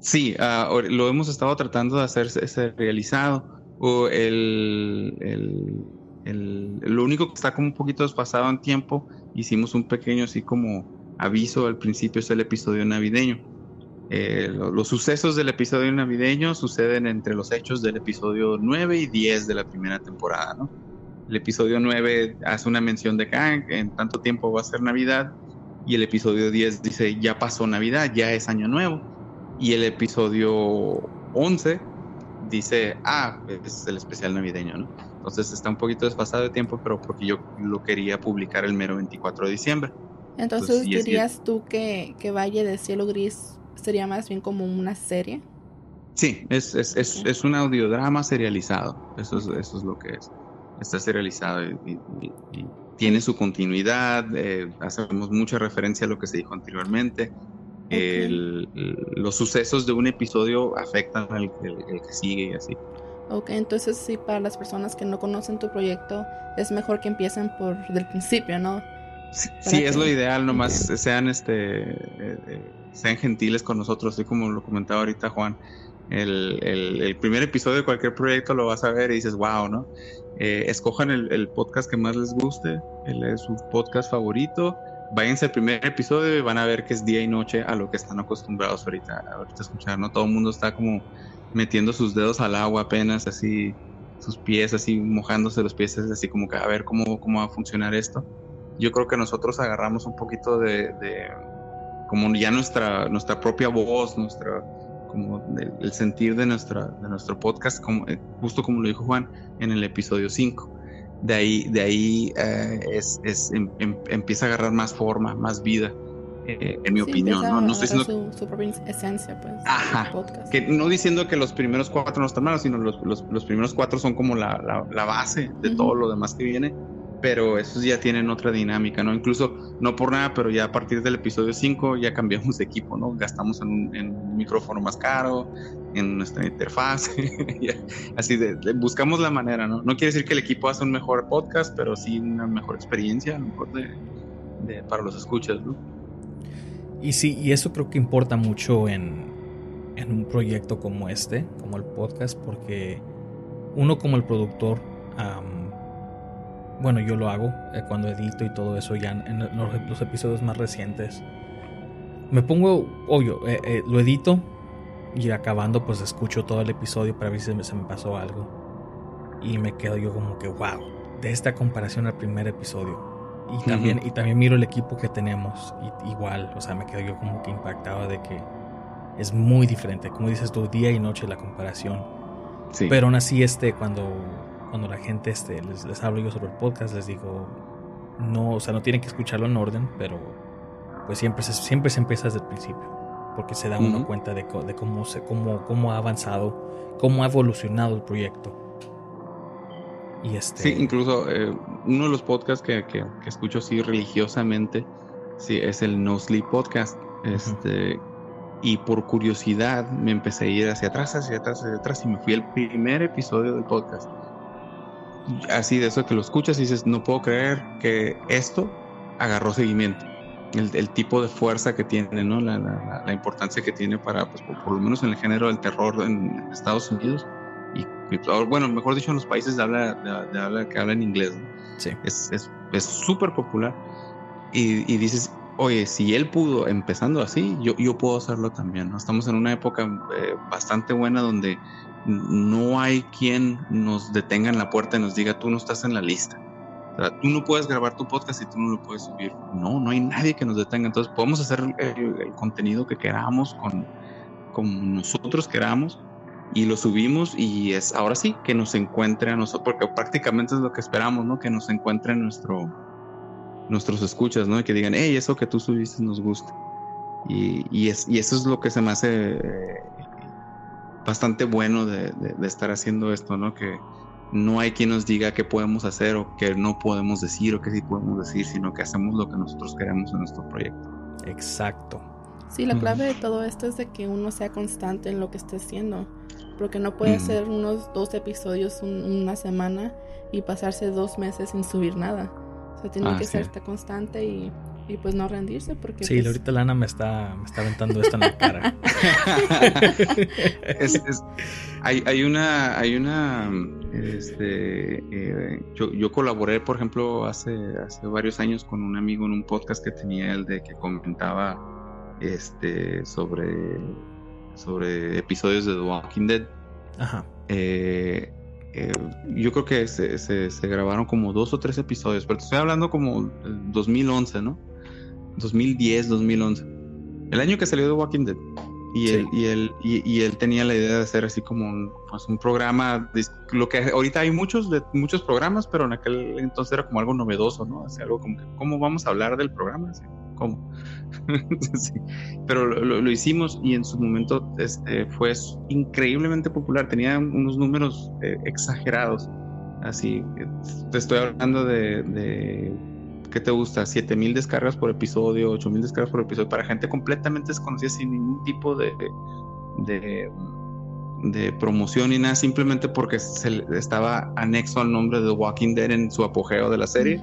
Sí, uh, lo hemos estado tratando de hacer ese realizado. O el, el, el, lo único que está como un poquito despasado en tiempo, hicimos un pequeño así como aviso al principio es el episodio navideño. Eh, los sucesos del episodio navideño suceden entre los hechos del episodio 9 y 10 de la primera temporada, ¿no? El episodio 9 hace una mención de que ah, en tanto tiempo va a ser Navidad y el episodio 10 dice ya pasó Navidad, ya es Año Nuevo. Y el episodio 11 dice, ah, es el especial navideño, ¿no? Entonces está un poquito desfasado de tiempo, pero porque yo lo quería publicar el mero 24 de diciembre. Entonces, dirías tú que, que, Valle de Cielo Gris sería más bien como una serie. Sí, es, es, es, es, un audiodrama serializado. Eso es, eso es lo que es. Está serializado y, tiene su continuidad. Eh, hacemos mucha referencia a lo que se dijo anteriormente. los sucesos de un episodio afectan al, el, que sigue y así. Ok, entonces sí, para las personas que no conocen tu proyecto, es mejor que empiecen por del principio, ¿no? Sí, es lo ideal, nomás sean este eh, eh, sean gentiles con nosotros, así como lo comentaba ahorita Juan. El, el, primer episodio de cualquier proyecto lo vas a ver y dices, wow, ¿no? Eh, escojan el, podcast que más les guste, el, su podcast favorito, váyanse al primer episodio y van a ver que es día y noche a lo que están acostumbrados ahorita, ahorita a escuchar, ¿no? Todo el mundo está como metiendo sus dedos al agua apenas, así, sus pies así, mojándose los pies, así como que a ver cómo, cómo va a funcionar esto. Yo creo que nosotros agarramos un poquito de, de como ya nuestra, nuestra propia voz, nuestra como el, sentir de, nuestra, de nuestro podcast, como, eh, justo como lo dijo Juan en el episodio 5. De ahí, de ahí eh, es, es em, em, empieza a agarrar más forma, más vida. Eh, en mi opinión, ¿no? No estoy diciendo... Su, propia esencia, pues, Ajá. Que no diciendo que los primeros cuatro no están malos, sino los, los, los primeros cuatro son como la, la, la base de todo lo demás que viene pero esos ya tienen otra dinámica, ¿no? Incluso, no por nada, pero ya a partir del episodio 5 ya cambiamos de equipo, ¿no? Gastamos en un, micrófono más caro, en nuestra interfaz, así de, buscamos la manera, ¿no? No quiere decir que el equipo hace un mejor podcast, pero sí una mejor experiencia, a lo mejor de, para los escuchas, ¿no? Y sí, y eso creo que importa mucho en, en un proyecto como este, como el podcast, porque uno como el productor, bueno, yo lo hago eh, cuando edito y todo eso ya en los, episodios más recientes. Me pongo, obvio, eh, eh, lo edito y acabando pues escucho todo el episodio para ver si se me, pasó algo. Y me quedo yo como que, wow, de esta comparación al primer episodio. Y también, y también miro el equipo que tenemos. Y, igual, o sea, me quedo yo como que impactado de que es muy diferente. Como dices tú, día y noche la comparación. Sí. Pero aún así, este, cuando cuando la gente este, les, les hablo yo sobre el podcast, les digo, no, o sea, no tienen que escucharlo en orden, pero pues siempre se, siempre se empieza desde el principio, porque se da uno cuenta de, de, cómo, se, cómo, cómo ha avanzado, cómo ha evolucionado el proyecto. Y este... Sí, incluso eh, uno de los podcasts que, que, escucho así religiosamente sí, es el No Sleep Podcast. Este, Y por curiosidad me empecé a ir hacia atrás, hacia atrás, hacia atrás y me fui al primer episodio del podcast así de eso que lo escuchas y dices, no puedo creer que esto agarró seguimiento. El, tipo de fuerza que tiene, ¿no? La, importancia que tiene para, pues, por, lo menos en el género del terror en Estados Unidos. Y, bueno, mejor dicho, en los países de habla, de, habla que hablan inglés. Sí. Es súper es, popular. Y, y, dices, oye, si él pudo empezando así, yo, yo puedo hacerlo también. ¿no? Estamos en una época eh, bastante buena donde no hay quien nos detenga en la puerta y nos diga, tú no estás en la lista. O sea, tú no puedes grabar tu podcast y tú no lo puedes subir. No, no hay nadie que nos detenga. Entonces podemos hacer el, contenido que queramos con, con nosotros queramos y lo subimos y es ahora sí que nos encuentre a nosotros, porque prácticamente es lo que esperamos, ¿no? Que nos encuentre nuestro, nuestros escuchas, ¿no? Y que digan, hey, eso que tú subiste nos gusta. Y, y, es, y eso es lo que se me hace eh, bastante bueno de, estar haciendo esto, ¿no? Que no hay quien nos diga qué podemos hacer o qué no podemos decir o qué sí podemos decir, sino que hacemos lo que nosotros queremos en nuestro proyecto. Exacto. Sí, la clave de todo esto es de que uno sea constante en lo que esté haciendo, porque no puede hacer unos dos episodios una semana y pasarse dos meses sin subir nada. O sea, tiene ah, que ser constante y y pues no rendirse porque sí pues... ahorita Lana me está me está aventando esto en la cara hay, hay una hay una este eh, yo, yo, colaboré por ejemplo hace hace varios años con un amigo en un podcast que tenía el de que comentaba este sobre sobre episodios de The Walking Dead Ajá. Eh, eh, yo creo que se, se, se, grabaron como dos o tres episodios, pero te estoy hablando como 2011, ¿no? 2010, 2011. El año que salió de Walking Dead. Y, él, y, él, y, él tenía la idea de hacer así como un, pues un programa, lo que ahorita hay muchos, de, muchos programas, pero en aquel entonces era como algo novedoso, ¿no? Así algo como que, ¿cómo vamos a hablar del programa? ¿cómo? Pero lo, hicimos y en su momento este, fue increíblemente popular, tenía unos números eh, exagerados. Así, te estoy hablando de, de ¿qué te gusta? 7000 descargas por episodio, 8000 descargas por episodio, para gente completamente desconocida, sin ningún tipo de, de, de promoción ni nada, simplemente porque se, estaba anexo al nombre de The Walking Dead en su apogeo de la serie.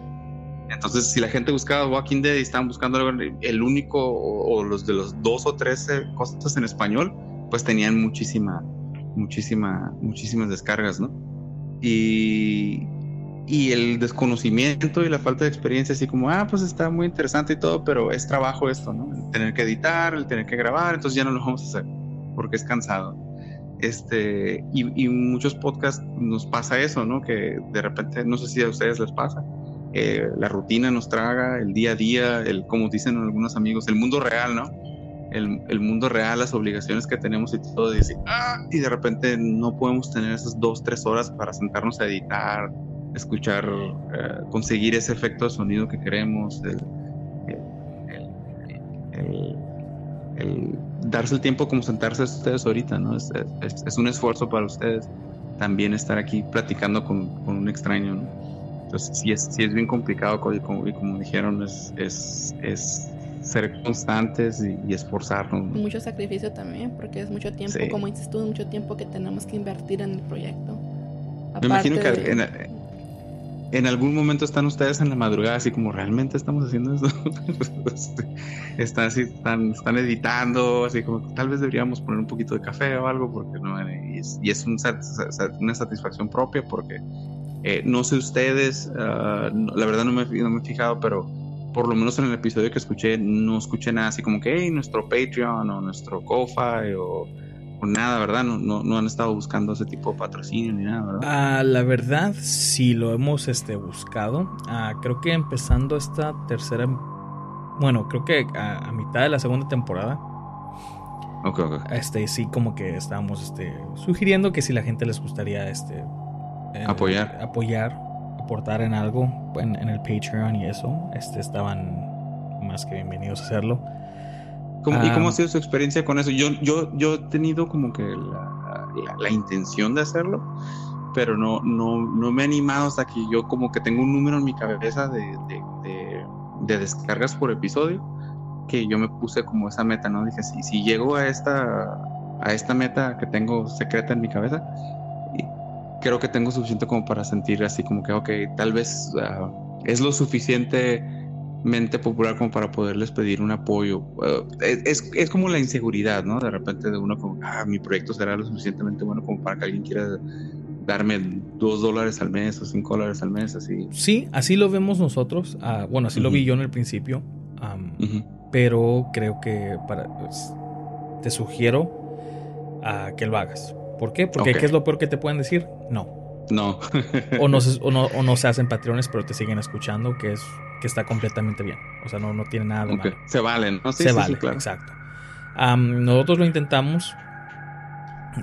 Entonces, si la gente buscaba Walking Dead y estaban buscando el único o, los de los dos o tres cosas en español, pues tenían muchísima, muchísima, muchísimas descargas, ¿no? Y, y el desconocimiento y la falta de experiencia, así como, ah, pues está muy interesante y todo, pero es trabajo esto, ¿no? El tener que editar, el tener que grabar, entonces ya no lo vamos a hacer porque es cansado. Este, y, y muchos podcasts nos pasa eso, ¿no? Que de repente, no sé si a ustedes les pasa, eh, la rutina nos traga, el día a día, el, como dicen algunos amigos, el mundo real, ¿no? El, el mundo real, las obligaciones que tenemos y todo, y, ah", y de repente no podemos tener esas dos, tres horas para sentarnos a editar, escuchar, eh, conseguir ese efecto de sonido que queremos, el, darse el tiempo como sentarse a ustedes ahorita, ¿no? Es, es, un esfuerzo para ustedes también estar aquí platicando con, con un extraño, ¿no? Entonces sí es, sí es bien complicado y como, como dijeron, es, es, es ser constantes y, esforzarnos. Mucho sacrificio también, porque es mucho tiempo, como dices tú, mucho tiempo que tenemos que invertir en el proyecto. Me imagino que en, algún momento están ustedes en la madrugada, así como realmente estamos haciendo esto. están así, están, editando, así como tal vez deberíamos poner un poquito de café o algo, porque no, es, y es una satisfacción propia, porque eh, no sé ustedes, ah, la verdad no me, no me he fijado, pero por lo menos en el episodio que escuché, no escuché nada así como que, hey, nuestro Patreon o nuestro Ko-Fi o, nada, ¿verdad? No, no, no, han estado buscando ese tipo de patrocinio ni nada, ¿verdad? Ah, la verdad, sí lo hemos este, buscado. Ah, creo que empezando esta tercera, bueno, creo que a, mitad de la segunda temporada. Okay, okay. Este, sí, como que estábamos este, sugiriendo que si la gente les gustaría este, eh, apoyar. Apoyar, aportar en algo en, el Patreon y eso. Este, estaban más que bienvenidos a hacerlo. ¿Y cómo ha ah, sido su experiencia con eso? Yo, yo, yo he tenido como que la, la, intención de hacerlo, pero no, no, no me he animado hasta que yo como que tengo un número en mi cabeza de, de, de, descargas por episodio, que yo me puse como esa meta, ¿no? Dije, si, si llego a esta, a esta meta que tengo secreta en mi cabeza, creo que tengo suficiente como para sentir así como que, ok, tal vez ah, es lo suficientemente popular como para poderles pedir un apoyo. Ah, es, es, como la inseguridad, ¿no? De repente de uno como, ah, mi proyecto será lo suficientemente bueno como para que alguien quiera darme dos dólares al mes o cinco dólares al mes, así. Sí, así lo vemos nosotros. Ah, bueno, así lo vi yo en el principio. Pero creo que para, pues, te sugiero que lo hagas. ¿Por qué? Porque ¿qué es lo peor que te pueden decir? No. No. o, no se, o, no, se hacen patrones, pero te siguen escuchando, que es que está completamente bien. O sea, no, no tiene nada de malo. Se valen, ¿no? se valen, exacto. nosotros lo intentamos.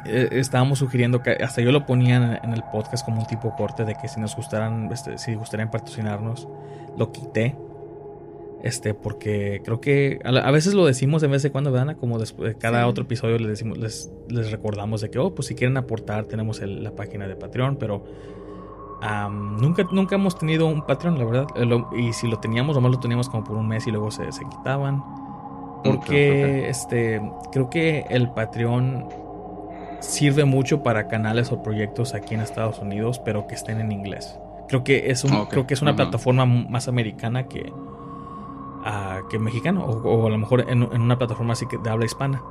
Eh, estábamos sugiriendo que hasta yo lo ponía en, el podcast como un tipo corte de que si nos gustaran, este, si gustarían patrocinarnos, lo quité este, porque creo que a, veces lo decimos de vez en cuando, ¿verdad? Como después de cada otro episodio les decimos, les, les, recordamos de que, oh, pues si quieren aportar, tenemos la página de Patreon, pero nunca, nunca hemos tenido un Patreon, la verdad. Eh, y si lo teníamos, nomás lo teníamos como por un mes y luego se, se quitaban. Porque este, creo que el Patreon sirve mucho para canales o proyectos aquí en Estados Unidos, pero que estén en inglés. Creo que es, un, creo que es una plataforma más americana que, que mexicano o, a lo mejor en, una plataforma así que de habla hispana.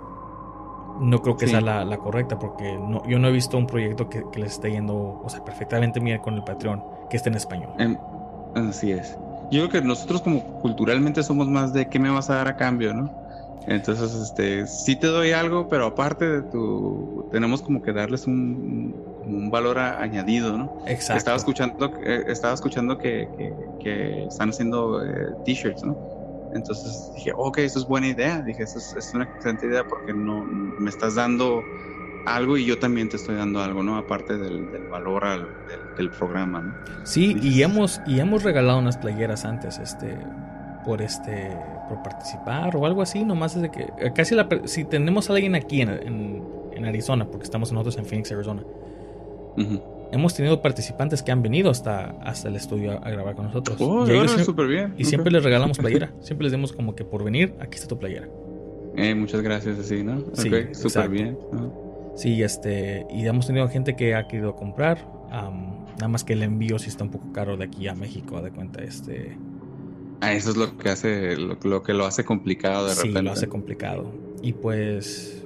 No creo que sea la, correcta porque no, yo no he visto un proyecto que, les esté yendo, o sea, perfectamente bien con el Patreon que esté en español. así es. Yo creo que nosotros como culturalmente somos más de qué me vas a dar a cambio, ¿no? Entonces, este, sí te doy algo, pero aparte de tu, tenemos como que darles un, un valor añadido, ¿no? Exacto. Estaba escuchando, eh, estaba escuchando que, que, están haciendo eh, t-shirts, ¿no? Entonces dije, ok, eso es buena idea. Dije, eso es, una excelente idea porque no me estás dando algo y yo también te estoy dando algo, ¿no? Aparte del, valor del, programa, ¿no? Sí, y hemos, y hemos regalado unas playeras antes, este. por este por participar o algo así, nomás es de que eh, casi la, si tenemos a alguien aquí en, en, Arizona, porque estamos nosotros en Phoenix, Arizona, hemos tenido participantes que han venido hasta, hasta el estudio a, grabar con nosotros. Oh, y bien. Y siempre les regalamos playera, siempre les demos como que por venir, aquí está tu playera. Eh, muchas gracias, así, ¿no? Sí, súper bien. Sí, este, y hemos tenido gente que ha querido comprar, nada más que el envío sí está un poco caro de aquí a México, de cuenta, este Ah, eso es lo que hace, lo, que lo hace complicado de repente. Sí, lo hace complicado. Y pues,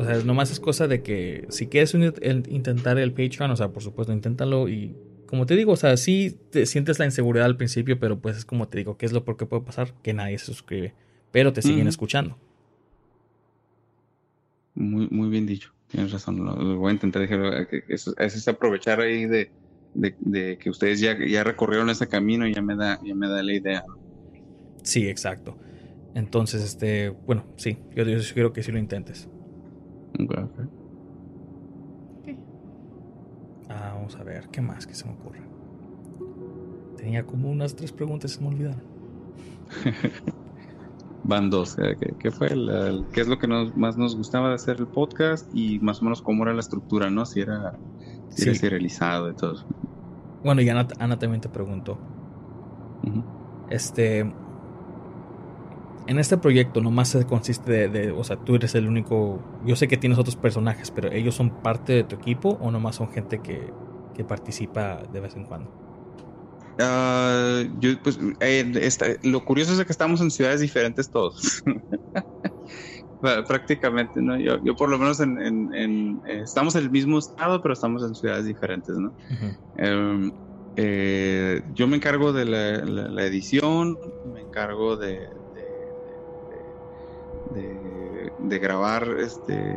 o sea, nomás es cosa de que si quieres intentar el Patreon, o sea, por supuesto, inténtalo y como te digo, o sea, sí te sientes la inseguridad al principio, pero pues es como te digo, ¿qué es lo por qué puede pasar? Que nadie se suscribe, pero te siguen escuchando. Muy, muy bien dicho, tienes razón, lo, voy a intentar, eso es aprovechar ahí de de, que ustedes ya, ya recorrieron ese camino y ya me da, ya me da la idea. Sí, exacto. Entonces, este, bueno, sí, yo, yo sugiero que sí lo intentes. Ah, vamos a ver, ¿qué más que se me ocurre? Tenía como unas tres preguntas, se me olvidaron. Van dos. Eh, ¿Qué, fue? ¿Qué es lo que más nos gustaba de hacer el podcast? Y más o menos cómo era la estructura, ¿no? Si era sí. serializado y todo. Bueno, y Ana, también te preguntó. Este. En este proyecto nomás se consiste de, O sea, tú eres el único. Yo sé que tienes otros personajes, pero ¿ellos son parte de tu equipo o nomás son gente que, que participa de vez en cuando? Ah, yo, pues, eh, lo curioso es que estamos en ciudades diferentes todos. prácticamente, ¿no? Yo, yo por lo menos en, en, estamos en el mismo estado, pero estamos en ciudades diferentes, ¿no? Em, eh, yo me encargo de la, edición, me encargo de, de, grabar este,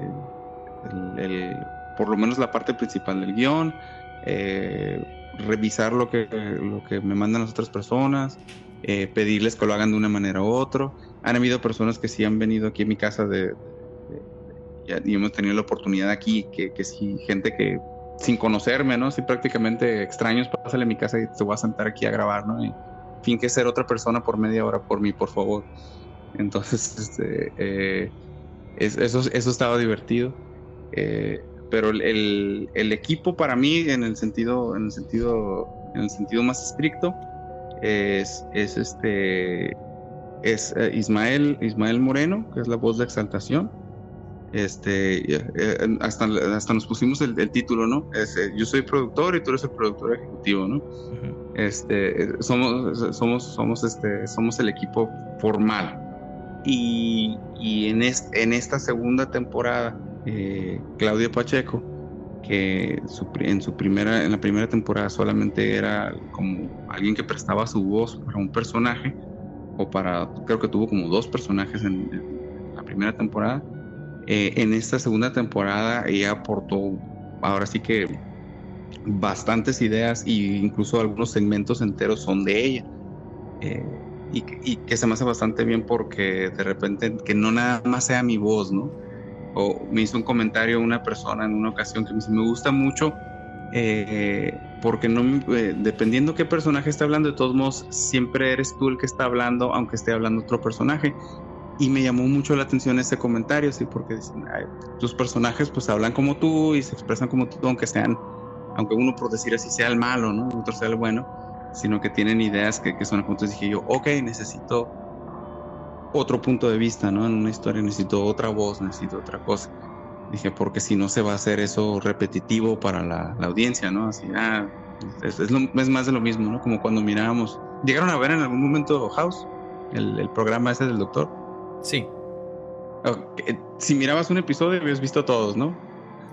el, por lo menos la parte principal del guion, eh, revisar lo que, lo que me mandan las otras personas, eh, pedirles que lo hagan de una manera u otra han habido personas que sí han venido aquí a mi casa de, y hemos tenido la oportunidad aquí, que, que sí, gente que sin conocerme, ¿no? Sí, prácticamente extraños, pásale a mi casa y te voy a sentar aquí a grabar, ¿no? Fin que ser otra persona por media hora por mí, por favor. Entonces, este, eh, eso, eso estaba divertido. Eh, pero el, el, equipo para mí, en el sentido, en el sentido, en el sentido más estricto, es, es este es eh, Ismael, Ismael Moreno, que es la voz de exaltación. Este, hasta, hasta nos pusimos el, título, ¿no? Eh, yo soy productor y tú eres el productor ejecutivo, ¿no? Este, somos, somos, somos, este, somos el equipo formal. Y, y en, en esta segunda temporada, Claudia Pacheco, que en su primera, en la primera temporada solamente era como alguien que prestaba su voz para un personaje, o para, creo que tuvo como dos personajes en, la primera temporada. Eh, en esta segunda temporada ella aportó, ahora sí que bastantes ideas e incluso algunos segmentos enteros son de ella. Eh, y, que se me hace bastante bien porque de repente que no nada más sea mi voz, ¿no? O me hizo un comentario una persona en una ocasión que me dice, me gusta mucho eh, porque no eh, dependiendo qué personaje está hablando, de todos modos, siempre eres tú el que está hablando, aunque esté hablando otro personaje. Y me llamó mucho la atención ese comentario, sí, porque dicen, tus personajes pues hablan como tú y se expresan como tú, aunque sean, aunque uno por decir así sea el malo, ¿no? Otro sea el bueno, sino que tienen ideas que, que son Entonces dije yo, ok, necesito otro punto de vista, ¿no? En una historia necesito otra voz, necesito otra cosa. Dije, porque si no se va a hacer eso repetitivo para la, audiencia, ¿no? Así, ah, es, es, más de lo mismo, ¿no? Como cuando mirábamos. ¿Llegaron a ver en algún momento House? El, programa ese del doctor. Sí. Si mirabas un episodio, habías visto todos, ¿no?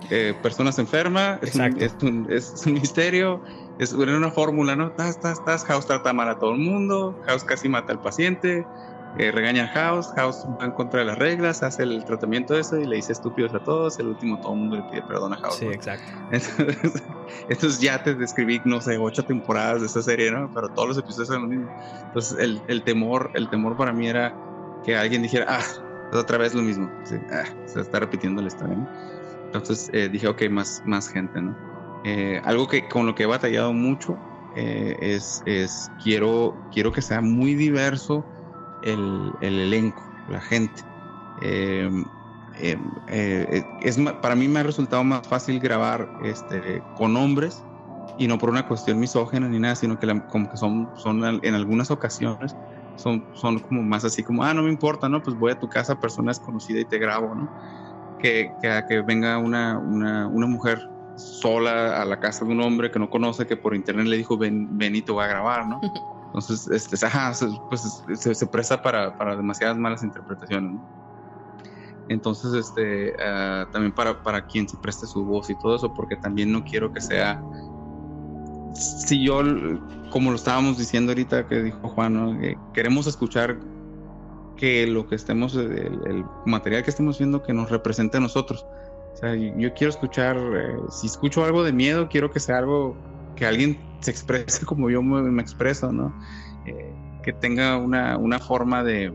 Eh, personas enfermas, es un, es, un, misterio, es una fórmula, ¿no? Estás, estás, estás, House trata amar a todo el mundo, House casi mata al paciente, eh, regaña a House, House va en contra de las reglas, hace el tratamiento de eso y le dice estúpidos a todos, el último todo el mundo le pide perdón a House. Sí, exacto. Entonces, ya te describí, no sé, ocho temporadas de esta serie, ¿no? Pero todos los episodios son lo mismo. Entonces el, el temor, el temor para mí era que alguien dijera, ah, otra vez lo mismo, ah, se está repitiendo la historia, ¿no? Entonces eh, dije, ok, más, más gente, ¿no? Eh, algo que con lo que he batallado mucho es, es quiero, quiero que sea muy diverso el, elenco, la gente. Em, em, eh, es, para mí me ha resultado más fácil grabar este, con hombres y no por una cuestión misógena ni nada, sino que como que son, son en algunas ocasiones son, son como más así como, ah, no me importa, ¿no? Pues voy a tu casa, persona desconocida y te grabo, ¿no? Que, que, que venga una, una, una, mujer sola a la casa de un hombre que no conoce, que por internet le dijo, ven, te voy a grabar, ¿no? Entonces, este, ajá, pues se, se presta para, para, demasiadas malas interpretaciones, ¿no? Entonces, este, uh, también para, para quien se preste su voz y todo eso, porque también no quiero que sea si yo, como lo estábamos diciendo ahorita que dijo Juan, queremos escuchar que lo que estemos, el, material que estemos viendo, que nos represente a nosotros. Sea, yo quiero escuchar, eh, si escucho algo de miedo, quiero que sea algo que alguien se exprese como yo me, expreso, ¿no? Eh, que tenga una, una forma de,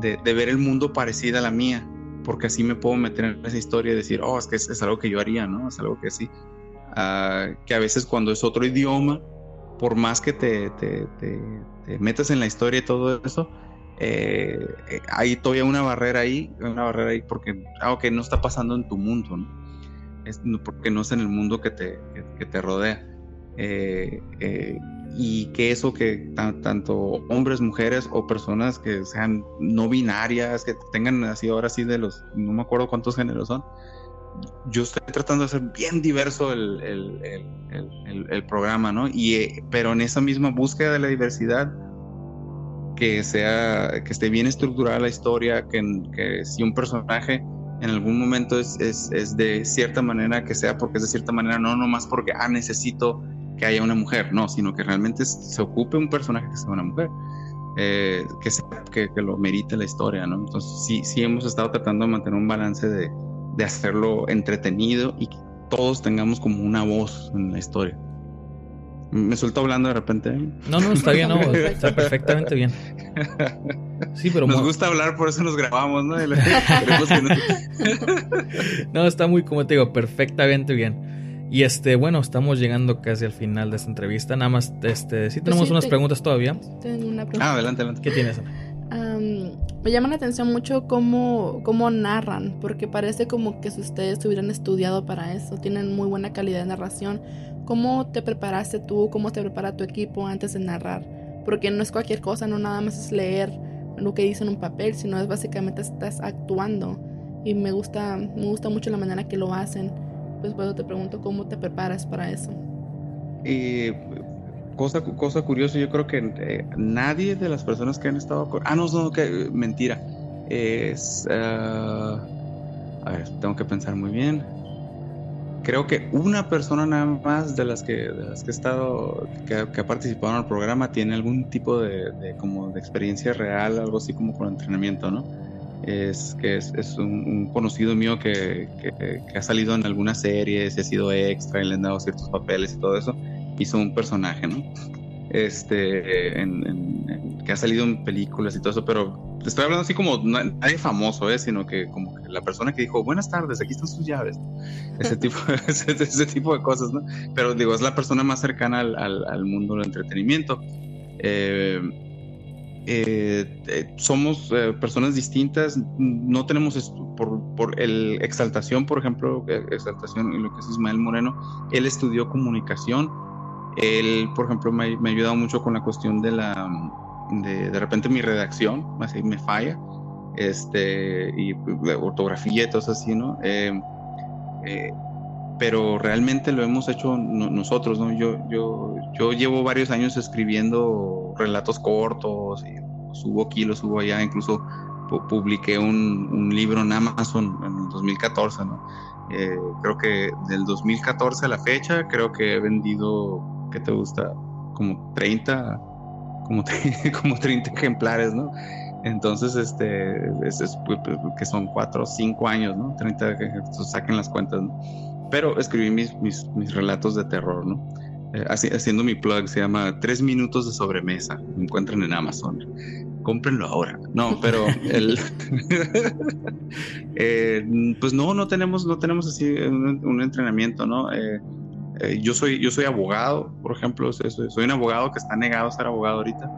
de, ver el mundo parecida a la mía, porque así me puedo meter en esa historia y decir, oh, es que es, es algo que yo haría, ¿no? Es algo que sí. Ah, que a veces cuando es otro idioma, por más que te, te, metas en la historia y todo eso, eh, eh, hay todavía una barrera ahí, una barrera ahí porque algo que no está pasando en tu mundo, porque no es en el mundo que te, que, te rodea. Eh, y que eso que tanto hombres, mujeres o personas que sean no binarias, que tengan así ahora sí de los, no me acuerdo cuántos géneros son, yo estoy tratando de hacer bien diverso el, programa, ¿no? Y, eh, pero en esa misma búsqueda de la diversidad, que sea, que esté bien estructurada la historia, que, que si un personaje en algún momento es, es, de cierta manera, que sea porque es de cierta manera, no nomás porque, ah, necesito que haya una mujer, no, sino que realmente se ocupe un personaje que sea una mujer. Eh, que, que, que, lo merite la historia, ¿no? Entonces sí, sí hemos estado tratando de mantener un balance de, de hacerlo entretenido y que todos tengamos como una voz en la historia. ¿Me suelto hablando de repente? No, no, está bien, no, está perfectamente bien. Sí, pero nos gusta hablar, por eso nos grabamos, ¿no? no, está muy, como te digo, perfectamente bien. Y este, bueno, estamos llegando casi al final de esta entrevista. Nada más, este, sí tenemos unas preguntas todavía. Tengo una pregunta. Ah, adelante, adelante. ¿Qué tienes? Me llama la atención mucho cómo, cómo narran, porque parece como que si ustedes hubieran estudiado para eso, tienen muy buena calidad de narración. ¿Cómo te preparaste tú? ¿Cómo te prepara tu equipo antes de narrar? Porque no es cualquier cosa, no nada más es leer lo que dice en un papel, sino es básicamente estás actuando. Y me gusta, me gusta mucho la manera que lo hacen. Pues bueno, te pregunto cómo te preparas para eso. Y cosa, cosa curiosa, yo creo que eh, nadie de las personas que han estado... Ah, no, no, que mentira. Es... Ah, a ver, tengo que pensar muy bien. Creo que una persona nada más de las que, de las que he estado, que, ha participado en el programa, tiene algún tipo de, como de experiencia real, algo así como con entrenamiento, ¿no? Es que es, es un, conocido mío que, que, ha salido en algunas series, ha sido extra y le han dado ciertos papeles y todo eso hizo un personaje, ¿no? Este, en, que ha salido en películas y todo eso, pero estoy hablando así como nadie famoso, ¿eh? Sino que como que la persona que dijo, buenas tardes, aquí están sus llaves. Ese tipo, ese, tipo de cosas, ¿no? Pero digo, es la persona más cercana al, al, mundo del entretenimiento. Eh, eh, eh, somos personas distintas, no tenemos por, por, el exaltación, por ejemplo, exaltación en lo que es Ismael Moreno, él estudió comunicación él, por ejemplo, me, ha ayudado mucho con la cuestión de la, de, de repente mi redacción, así me falla, este, y ortografía y todo así, ¿no? Eh, eh, pero realmente lo hemos hecho nosotros, ¿no? Yo, yo, yo llevo varios años escribiendo relatos cortos, subo aquí, lo subo allá, incluso publiqué un, un, libro en Amazon en el 2014, ¿no? Eh, creo que del 2014 a la fecha, creo que he vendido ¿qué te gusta? Como 30, como, como 30 ejemplares, ¿no? Entonces, este, es, pues, pues, que son 4 o 5 años, ¿no? 30, saquen las cuentas, ¿no? Pero escribí mis, mis, relatos de terror, ¿no? Eh, haciendo mi plug, se llama Tres minutos de sobremesa. Me encuentran en Amazon. Cómprenlo ahora. No, pero el. eh, pues no, no tenemos, no tenemos así un, un entrenamiento, ¿no? Eh, eh, yo, soy, yo soy abogado, por ejemplo, soy, un abogado que está negado a ser abogado ahorita.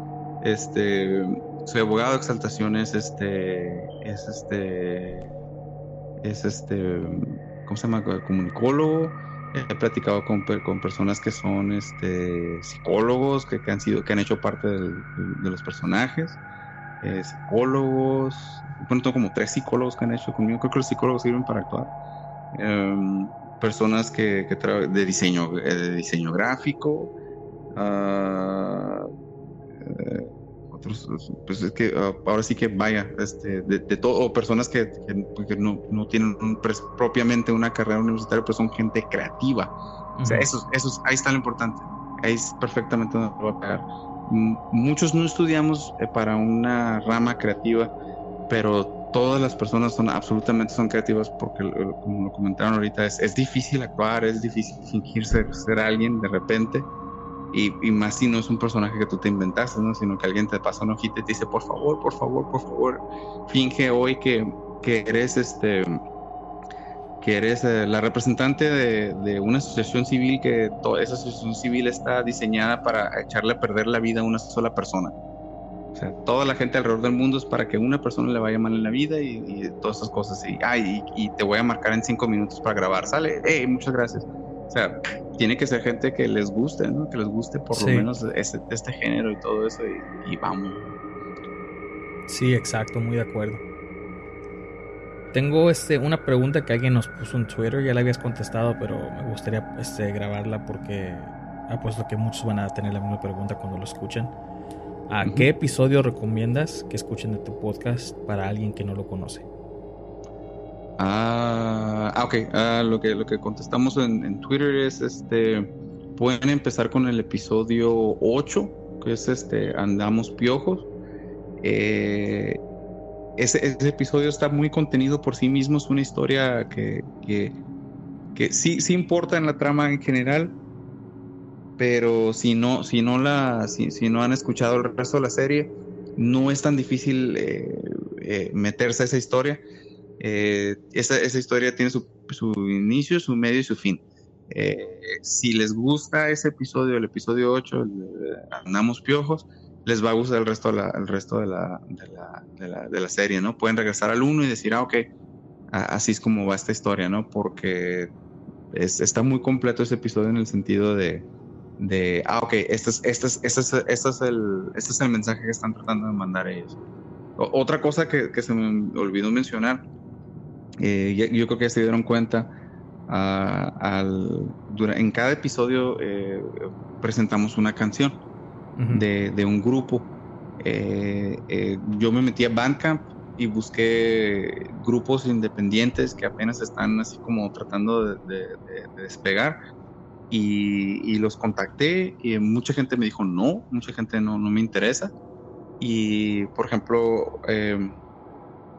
Este, soy abogado, exaltación es este, es este, es este, ¿cómo se llama? Comunicólogo. He platicado con, con personas que son este, psicólogos, que, han sido, que han hecho parte de los personajes, eh, psicólogos, bueno, tengo como tres psicólogos que han hecho conmigo, creo que los psicólogos sirven para actuar. Em, personas que, que de diseño, eh, de diseño gráfico, uh, pues es que ah, ahora sí que vaya, este, de, todo, personas que, no, no, tienen propiamente una carrera universitaria, pero son gente creativa. O sea, eso, eso, ahí está lo importante. Ahí es perfectamente donde va a pegar. Muchos no estudiamos eh, para una rama creativa, pero todas las personas son absolutamente son creativas porque, como lo comentaron ahorita, es, es difícil actuar, es difícil fingirse ser alguien de repente y, más si no es un personaje que tú te inventaste, ¿no? Sino que alguien te pasa una hojita y te dice, por favor, por favor, por favor, finge hoy que, que eres este que eres eh, la representante de, de, una asociación civil que toda esa asociación civil está diseñada para echarle a perder la vida a una sola persona. O sea, toda la gente alrededor del mundo es para que una persona le vaya mal en la vida y, todas esas cosas. Y, ay, y, te voy a marcar en cinco minutos para grabar. Sale, hey, muchas gracias. O sea, tiene que ser gente que les guste, ¿no? Que les guste por lo menos este, este, género y todo eso y, vamos. Sí, exacto, muy de acuerdo. Tengo este, una pregunta que alguien nos puso en Twitter, ya la habías contestado, pero me gustaría este, grabarla porque apuesto que muchos van a tener la misma pregunta cuando lo escuchen. ¿A qué episodio recomiendas que escuchen de tu podcast para alguien que no lo conoce? Ah, ah, ok. Ah, lo, que, lo que contestamos en, Twitter es, este, pueden empezar con el episodio 8, que es este, Andamos Piojos. Eh, ese, episodio está muy contenido por sí mismo, es una historia que, que, que, sí, sí importa en la trama en general, pero si no, si no, la, si, si no han escuchado el resto de la serie, no es tan difícil eh, eh, meterse a esa historia eh, esa, historia tiene su, inicio, su medio y su fin. Eh, si les gusta ese episodio, el episodio 8, Andamos Piojos, les va a gustar el resto, de la, el resto de, la, de, la, serie, ¿no? Pueden regresar al 1 y decir, ah, ok, así es como va esta historia, ¿no? Porque está muy completo ese episodio en el sentido de, de ah, ok, este es, este, es, este, es, este, es el, este es el mensaje que están tratando de mandar ellos. otra cosa que, que, se me olvidó mencionar eh, yo creo que ya se dieron cuenta. Ah, al, en cada episodio eh, presentamos una canción de, de, un grupo. Eh, yo me metí a Bandcamp y busqué grupos independientes que apenas están así como tratando de, despegar y, y, los contacté y mucha gente me dijo no, mucha gente no, no me interesa y por ejemplo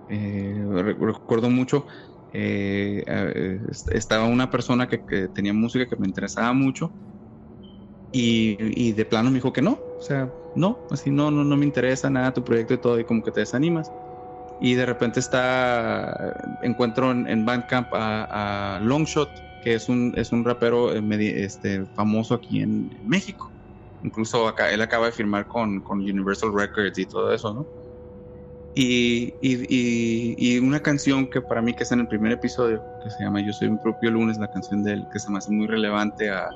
eh, recuerdo mucho, eh, eh, estaba una persona que, tenía música que me interesaba mucho y, de plano me dijo que no, o sea, no, así no, no, no me interesa nada tu proyecto y todo y como que te desanimas. Y de repente está, encuentro en, Bandcamp a, Longshot, que es un, es un rapero este, famoso aquí en México. Incluso acá, él acaba de firmar con, con Universal Records y todo eso, ¿no? Y, y, una canción que para mí que es en el primer episodio, que se llama Yo soy mi propio lunes, la canción de él, que se me hace muy relevante a,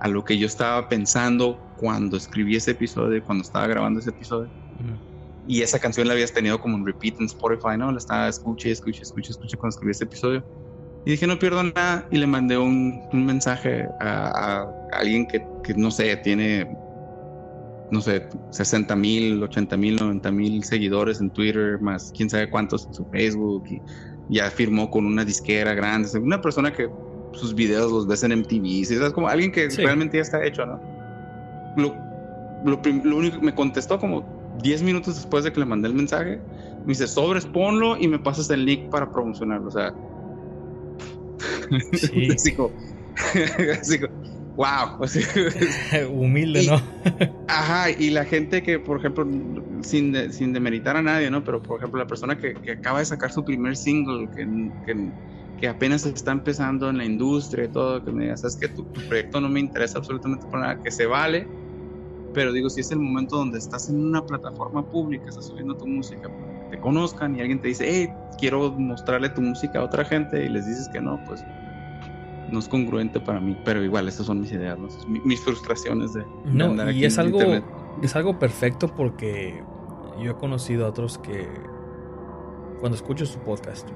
a lo que yo estaba pensando cuando escribí ese episodio, cuando estaba grabando ese episodio. Y esa canción la habías tenido como un repeat en Spotify, ¿no? La estaba escuché, escuché, escuché, escuché cuando escribí ese episodio. Y dije, no pierdo nada. Y le mandé un, un mensaje a, a, alguien que, que, no sé, tiene no sé, 60 mil, 80 mil, 90 mil seguidores en Twitter, más quién sabe cuántos en su Facebook, y ya firmó con una disquera grande, una persona que sus videos los ves en MTV, es como alguien que realmente ya está hecho, ¿no? Lo, lo, único que me contestó como 10 minutos después de que le mandé el mensaje, me dice, sobres, ponlo y me pasas el link para promocionarlo, o sea... Sí. así, wow. Humilde, ¿no? ajá, y la gente que, por ejemplo, sin, sin demeritar a nadie, ¿no? Pero, por ejemplo, la persona que, acaba de sacar su primer single, que, que, apenas está empezando en la industria y todo, que me diga, sabes que tu, proyecto no me interesa absolutamente por nada, que se vale, Pero digo, si es el momento donde estás en una plataforma pública, estás subiendo tu música que te conozcan y alguien te dice, hey, quiero mostrarle tu música a otra gente y les dices que no, pues no es congruente para mí, pero igual, esas son mis ideas, mis frustraciones de, no, y es algo, es algo perfecto porque yo he conocido a otros que cuando escucho su podcast,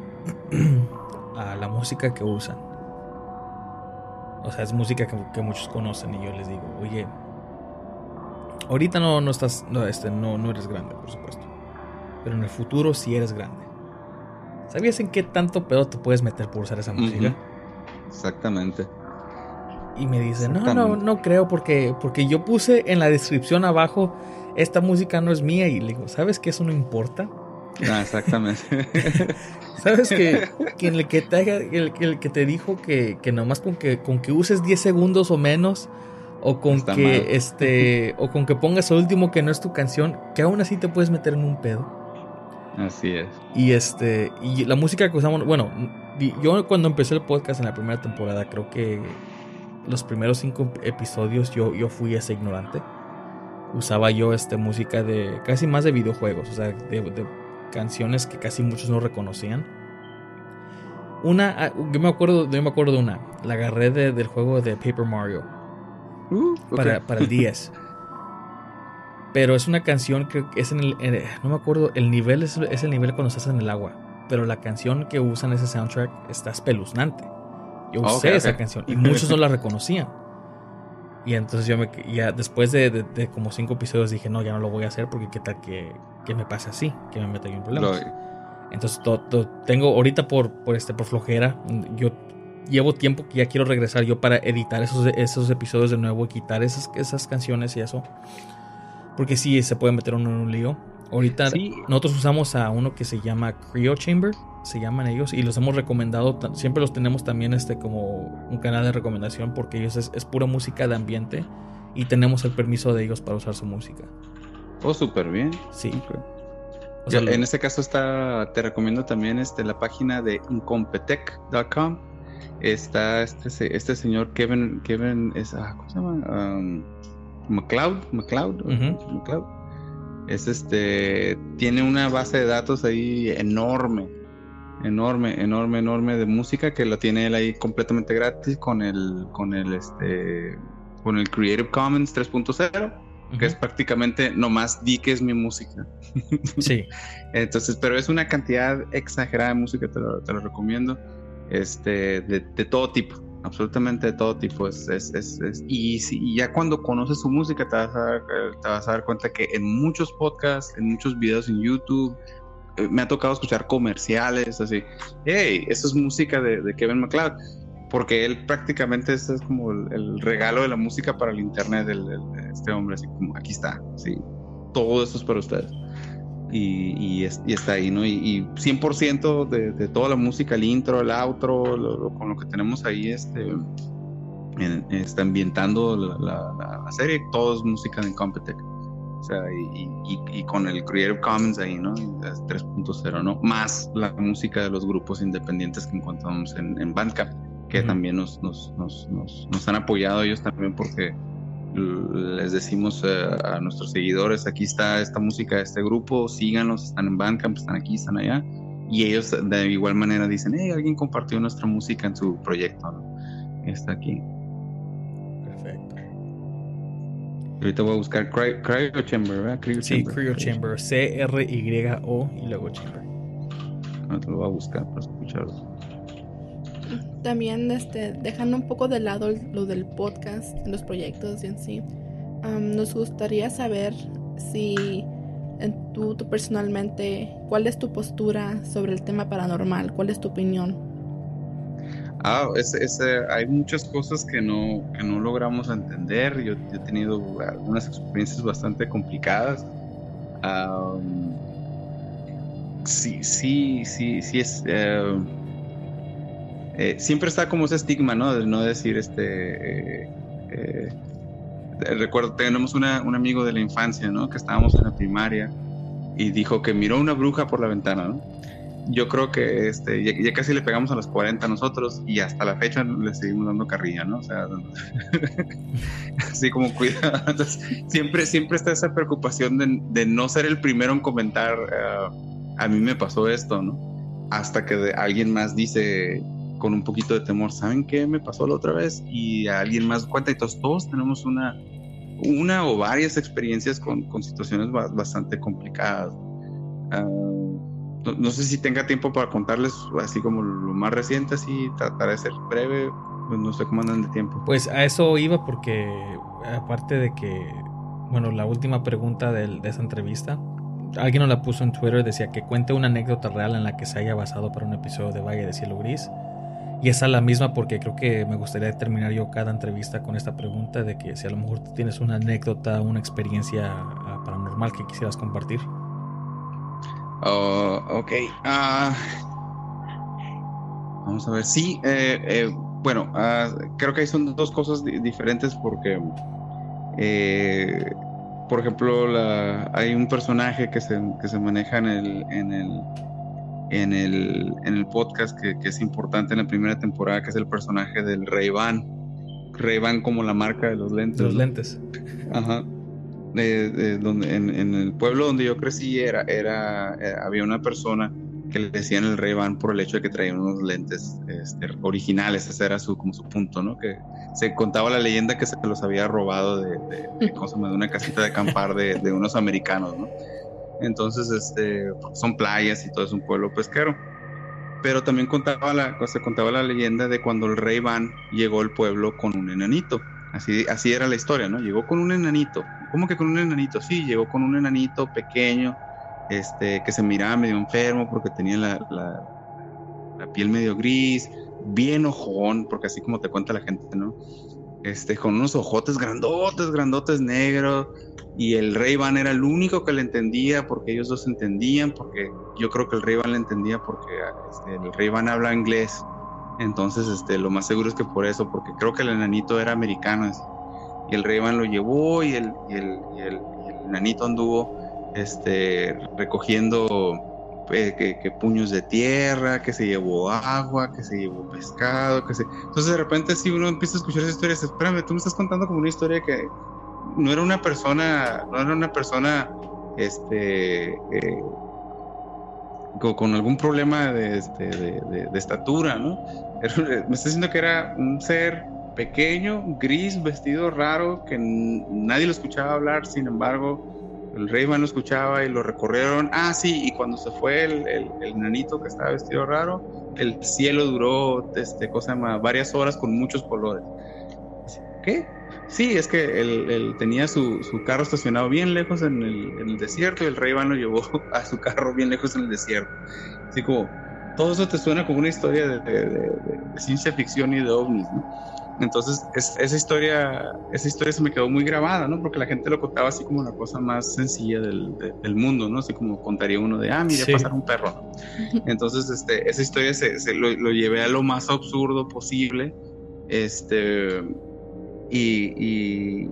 a la música que usan, o sea, es música que, muchos conocen y yo les digo, oye, ahorita no, no estás, no, este, no, no eres grande, por supuesto, pero en el futuro sí eres grande. ¿Sabías en qué tanto pedo te puedes meter por usar esa música? Exactamente. Y me dice, no, no, no creo porque, porque yo puse en la descripción abajo, esta música no es mía. Y le digo, ¿sabes que eso no importa? Ah, exactamente. ¿Sabes que, el, que te, el, que te dijo que, que nomás con que, con que uses 10 segundos o menos, o con que este, o con que pongas el último que no es tu canción, que aún así te puedes meter en un pedo? Así es. Y este, y la música que usamos, bueno, yo cuando empecé el podcast en la primera temporada, creo que los primeros cinco episodios yo, yo fui ese ignorante. Usaba yo este, música de casi más de videojuegos, o sea, de, canciones que casi muchos no reconocían. Una, ah, yo me acuerdo, yo me acuerdo de una, la agarré del juego de Paper Mario uh, para, para el 10. Pero es una canción que es en el. no me acuerdo, el nivel es, el nivel cuando estás en el agua. Pero la canción que usan ese soundtrack está espeluznante. Yo usé esa canción y muchos no la reconocían. Y entonces yo me. Ya después de, como cinco episodios dije, no, ya no lo voy a hacer porque qué tal que, que me pase así, que me meta en problemas. Entonces tengo ahorita por, por, este, por flojera. Yo llevo tiempo que ya quiero regresar yo para editar esos, esos episodios de nuevo y quitar esas, esas canciones y eso. Porque sí, se puede meter uno en un lío. Ahorita nosotros usamos a uno que se llama Cryo Chamber, se llaman ellos, y los hemos recomendado, siempre los tenemos también este como un canal de recomendación porque ellos es, pura música de ambiente y tenemos el permiso de ellos para usar su música. Oh, súper bien. Sí. en este caso está, te recomiendo también este, la página de incompetech.com. Está este, este señor Kevin, Kevin es, ah, ¿cómo se llama? Um, McLeod, McLeod, McLeod. Es este, tiene una base de datos ahí enorme, enorme, enorme, enorme de música que lo tiene él ahí completamente gratis con el, con el, este, con el Creative Commons 3.0. Que es prácticamente nomás di que es mi música. Sí. Entonces, pero es una cantidad exagerada de música, te lo, te lo recomiendo. Este, de, de todo tipo absolutamente de todo tipo. Es, es, es, y, si, ya cuando conoces su música te vas, a dar, te vas a dar cuenta que en muchos podcasts, en muchos videos en YouTube, eh, me ha tocado escuchar comerciales así, hey, eso es música de, Kevin MacLeod, porque él prácticamente es, como el, regalo de la música para el internet de este hombre, así como aquí está, sí, todo eso es para ustedes y, está ahí, ¿no? Y, 100% de, toda la música, el intro, el outro, con lo que tenemos ahí, este, está ambientando la, serie, todo es música de Competech. O sea, y, con el Creative Commons ahí, ¿no? 3.0, ¿no? Más la música de los grupos independientes que encontramos en, en Bandcamp, que también nos, nos, nos, nos, han apoyado ellos también porque les decimos eh, a nuestros seguidores, aquí está esta música de este grupo, síganos, están en Bandcamp, están aquí, están allá. Y ellos de igual manera dicen, hey, alguien compartió nuestra música en su proyecto, ¿no? Está aquí. Perfecto. Ahorita voy a buscar Cryo, Chamber, ¿verdad? Cryo sí, Cryo Chamber, C-R-Y-O y luego Chamber. Ahorita lo voy a buscar para escucharlo también este, dejando un poco de lado lo del podcast, los proyectos y en sí, nos gustaría saber si en tú, tú, personalmente, cuál es tu postura sobre el tema paranormal, cuál es tu opinión. Ah, es, hay muchas cosas que no, que no logramos entender. Yo, he tenido algunas experiencias bastante complicadas. sí, sí, sí, sí es... Eh, eh, siempre está como ese estigma, ¿no? De no decir, este, eh, eh, recuerdo, tenemos un amigo de la infancia, ¿no? Que estábamos en la primaria y dijo que miró una bruja por la ventana, ¿no? yo creo que este, ya, casi le pegamos a los 40 nosotros y hasta la fecha le seguimos dando carrilla, ¿no? O sea, así como cuidado. siempre, siempre está esa preocupación de, no ser el primero en comentar, ah, a mí me pasó esto, ¿no? Hasta que alguien más dice con un poquito de temor, ¿saben qué me pasó la otra vez? Y alguien más cuenta y todos, tenemos una, una o varias experiencias con, con situaciones bastante complicadas. Uh, no, sé si tenga tiempo para contarles así como lo más reciente, así tratar de ser breve, pues no sé cómo andan de tiempo. Pues a eso iba porque aparte de que, bueno, la última pregunta de, esa entrevista, alguien nos la puso en Twitter, decía que cuente una anécdota real en la que se haya basado para un episodio de Valle de Cielo Gris. Y esa es la misma porque creo que me gustaría terminar yo cada entrevista con esta pregunta de que si a lo mejor tienes una anécdota, una experiencia ah, paranormal que quisieras compartir. Oh, ok. Ah, vamos a ver. Sí, eh, eh, bueno, ah, creo que ahí son dos cosas diferentes porque, eh, por ejemplo, hay un personaje que se, que se maneja en el, en el, en el, en el podcast que, es importante en la primera temporada, que es el personaje del Ray. Ray Ban como la marca de los lentes. Los lentes. Ajá donde, en, el pueblo donde yo crecí era, era, eh, había una persona que le decían el rey Van por el hecho de que traía unos lentes este, originales, ese era su, como su punto, ¿no? Que se contaba la leyenda que se los había robado de, de, una casita de acampar de, de, unos americanos, ¿no? Entonces, este, son playas y todo es un pueblo pesquero. Pero también contaba la, se contaba la leyenda de cuando el rey Van llegó al pueblo con un enanito. Así, así era la historia, ¿no? Llegó con un enanito. ¿Cómo que con un enanito? Sí, llegó con un enanito pequeño, este, que se miraba medio enfermo porque tenía la, la, piel medio gris, bien ojón, porque así como te cuenta la gente, ¿no? Este, con unos ojotes grandotes, grandotes negros, y el Rey Van era el único que le entendía, porque ellos dos entendían, porque yo creo que el Rey Van le entendía porque este, el Rey Van habla inglés, entonces, este, lo más seguro es que por eso, porque creo que el enanito era americano. Y el rey Iván lo llevó y el, y el, y el, enanito anduvo este, recogiendo eh, que, puños de tierra, que se llevó agua, que se llevó pescado, que se... Entonces de repente si uno empieza a escuchar esa historia, dice, espérame, tú me estás contando como una historia que no era una persona, no era una persona, este... Eh, con, algún problema este, de, de, estatura, ¿no? Me está diciendo que era un ser pequeño, gris, vestido raro, que nadie lo escuchaba hablar, sin embargo, el rey lo escuchaba y lo recorrieron. Ah, sí, y cuando se fue el, el, nanito que estaba vestido raro, el cielo duró, este, cosa más, varias horas con muchos colores. ¿Qué? Sí, es que él, tenía su, carro estacionado bien lejos en el, desierto y el rey Iván lo llevó a su carro bien lejos en el desierto. Así como, todo eso te suena como una historia de, ciencia ficción y de ovnis, ¿no? Entonces, esa historia, esa historia se me quedó muy grabada, ¿no? Porque la gente lo contaba así como la cosa más sencilla del, mundo, ¿no? Así como contaría uno de, ah, mire, pasar un perro, ¿no? Entonces, este, esa historia se, lo, lo, llevé a lo más absurdo posible, este, y,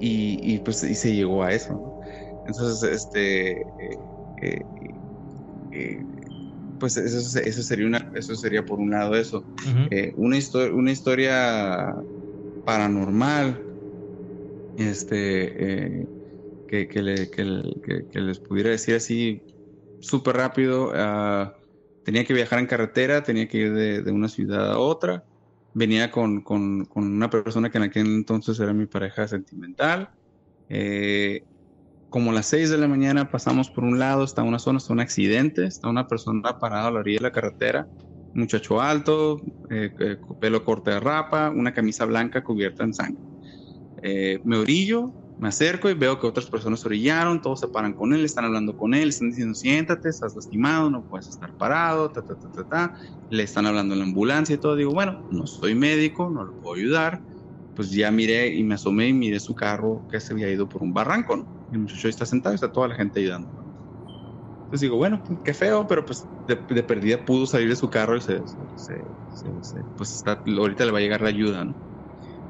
y, pues y se llegó a eso. Entonces, este, eh, eh, eh, pues eso, eso, sería una, eso sería por un lado eso. una, historia una historia paranormal, este, que, que, les pudiera decir así súper rápido. Ah, tenía que viajar en carretera, tenía que ir de, de una ciudad a otra venía con, con, con, una persona que en aquel entonces era mi pareja sentimental. Eh, como las 6 de la mañana pasamos por un lado, está una zona, está un accidente, está una persona parada a la orilla de la carretera, muchacho alto, eh, eh, pelo corte de rapa, una camisa blanca cubierta en sangre. me orillo, me acerco y veo que otras personas orillaron, todos se paran con él, están hablando con él, están diciendo siéntate, estás lastimado, no puedes estar parado, ta, ta, ta, ta, ta. Le están hablando en la ambulancia y todo. Digo, bueno, no soy médico, no lo puedo ayudar. Pues ya miré y me asomé y miré su carro que se había ido por un barranco, ¿no? El muchacho está sentado y está toda la gente ayudando. Entonces digo, bueno, qué feo, pero pues de, perdida pudo salir de su carro y se, pues está, ahorita le va a llegar la ayuda, ¿no?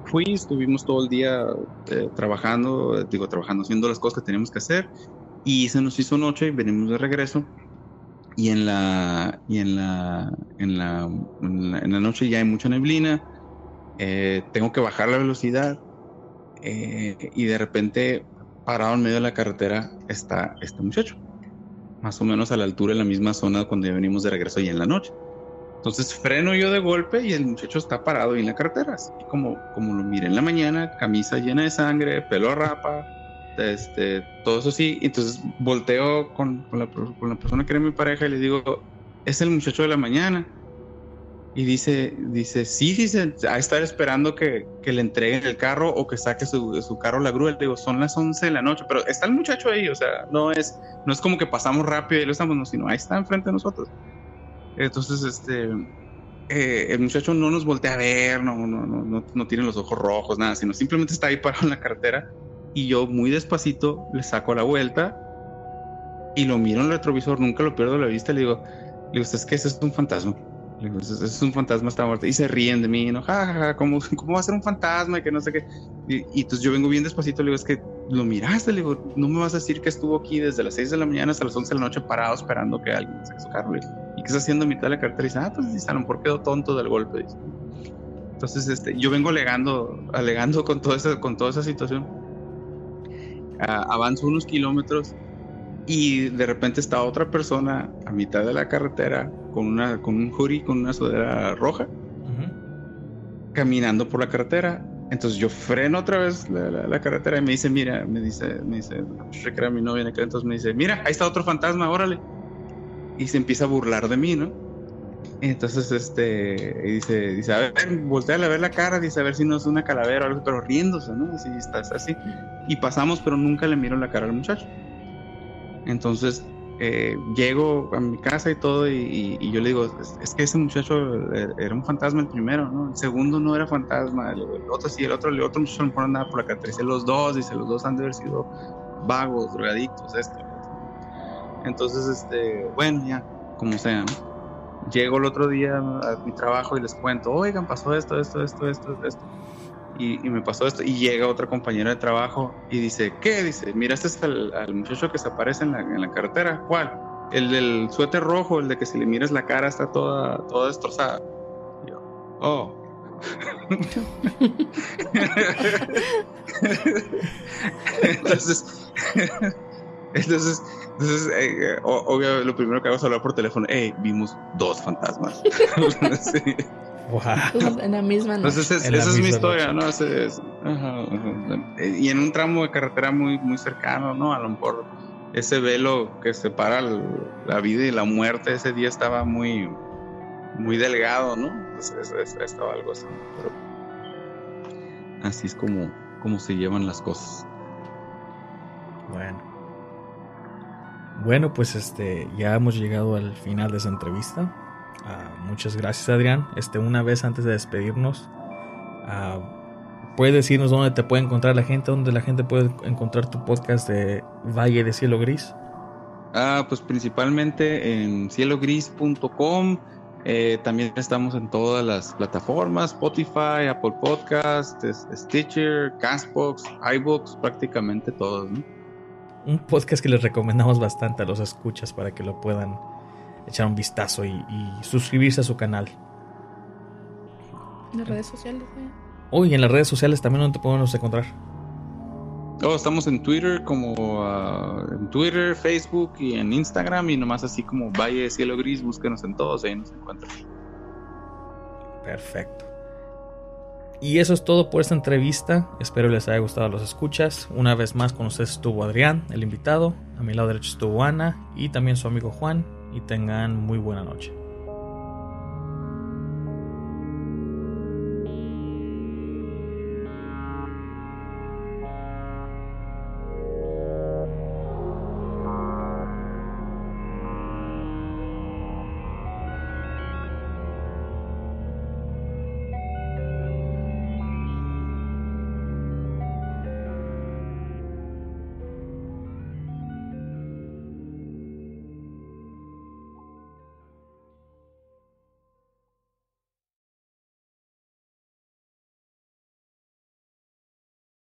fui, estuvimos todo el día eh, trabajando, digo, trabajando, haciendo las cosas que teníamos que hacer y se nos hizo noche y venimos de regreso y en la y en la en la, en la, noche ya hay mucha neblina eh, tengo que bajar la velocidad eh, y de repente parado en medio de la carretera está este muchacho. Más o menos a la altura en la misma zona cuando ya venimos de regreso y en la noche. Entonces freno yo de golpe y el muchacho está parado en la carretera así como como lo miré en la mañana camisa llena de sangre pelo a rapa este, todo eso sí, entonces volteo con, la, persona que era mi pareja y le digo, es el muchacho de la mañana. Y dice, dice, sí, dice, a estar esperando que, le entreguen el carro o que saque su, carro la grúa. Le digo, son las 11 de la noche, pero está el muchacho ahí, o sea, no es, no es como que pasamos rápido y lo estamos, no, sino ahí está enfrente de nosotros. Entonces, este, eh, el muchacho no nos voltea a ver, no, no, no, no, no tiene los ojos rojos, nada, sino simplemente está ahí parado en la carretera y yo muy despacito le saco la vuelta y lo miro en el retrovisor, nunca lo pierdo de la vista, le digo, le digo, es que ese es un fantasma. Es un fantasma, está muerto. Y se ríen de mí, ¿no? Ja, ¿cómo, ¿cómo, va a ser un fantasma? Y que no sé qué. Y, entonces yo vengo bien despacito, le digo, es que lo miraste, le digo, no me vas a decir que estuvo aquí desde las 6 de la mañana hasta las 11 de la noche parado esperando que alguien saque su carro. ¿Y qué está haciendo mitad de la cartera? Y dice, ah, pues dice, a lo mejor quedó tonto del golpe. Entonces, este, yo vengo alegando, alegando con toda esa, con toda esa situación avanzo unos kilómetros y de repente está otra persona a mitad de la carretera con una con un hoodie con una sudadera roja caminando por la carretera entonces yo freno otra vez la, carretera y me dice mira me dice me dice que era mi novia entonces me dice mira ahí está otro fantasma órale y se empieza a burlar de mí no entonces, este, dice, dice, a ver, voltea a ver la cara, dice, a ver si no es una calavera o algo, pero riéndose, ¿no? Así, está, así. Y pasamos, pero nunca le miro la cara al muchacho. Entonces, eh, llego a mi casa y todo, y, yo le digo, es, que ese muchacho era un fantasma el primero, ¿no? El segundo no era fantasma, el, otro sí, el otro, el otro muchacho no nada por carretera. Dice, los dos, dice, los dos han de haber sido vagos, drogadictos, esto. Entonces, este, bueno, ya, como sea, ¿no? llego el otro día a mi trabajo y les cuento, oigan, pasó esto, esto, esto, esto, esto. Y, me pasó esto. Y llega otra compañera de trabajo y dice, ¿qué? Dice, mira, este es al, muchacho que se aparece en la, en la, carretera. ¿Cuál? El del suéter rojo, el de que si le miras la cara está toda, toda destrozada. Y yo, oh. entonces, entonces entonces, eh, obvio, lo primero que hago es hablar por teléfono. Hey, vimos dos fantasmas. En la misma noche. Entonces, esa es mi historia, ¿no? Y en un tramo de carretera muy, muy cercano, ¿no? A lo mejor ese velo que separa la vida y la muerte ese día estaba muy, muy delgado, ¿no? Entonces, estaba algo así. así es como, como se llevan las cosas. Bueno. Bueno, pues este, ya hemos llegado al final de esa entrevista. Ah, muchas gracias, Adrián. Este, una vez antes de despedirnos, uh, ¿puedes decirnos dónde te puede encontrar la gente? ¿Dónde la gente puede encontrar tu podcast de Valle de Cielo Gris? Ah, pues principalmente en cielogris.com. Eh, también estamos en todas las plataformas: Spotify, Apple Podcasts, Stitcher, Castbox, iBooks, prácticamente todos. ¿no? un podcast que les recomendamos bastante a los escuchas para que lo puedan echar un vistazo y, suscribirse a su canal. En las redes sociales, Uy, en las redes sociales también donde te podemos encontrar. Oh, estamos en Twitter como uh, en Twitter, Facebook y en Instagram y nomás así como Valle de Cielo Gris, búsquenos en todos, ahí nos encuentran. Perfecto. Y eso es todo por esta entrevista. Espero les haya gustado a los escuchas. Una vez más con ustedes estuvo Adrián, el invitado. A mi lado derecho estuvo Ana y también su amigo Juan. Y tengan muy buena noche.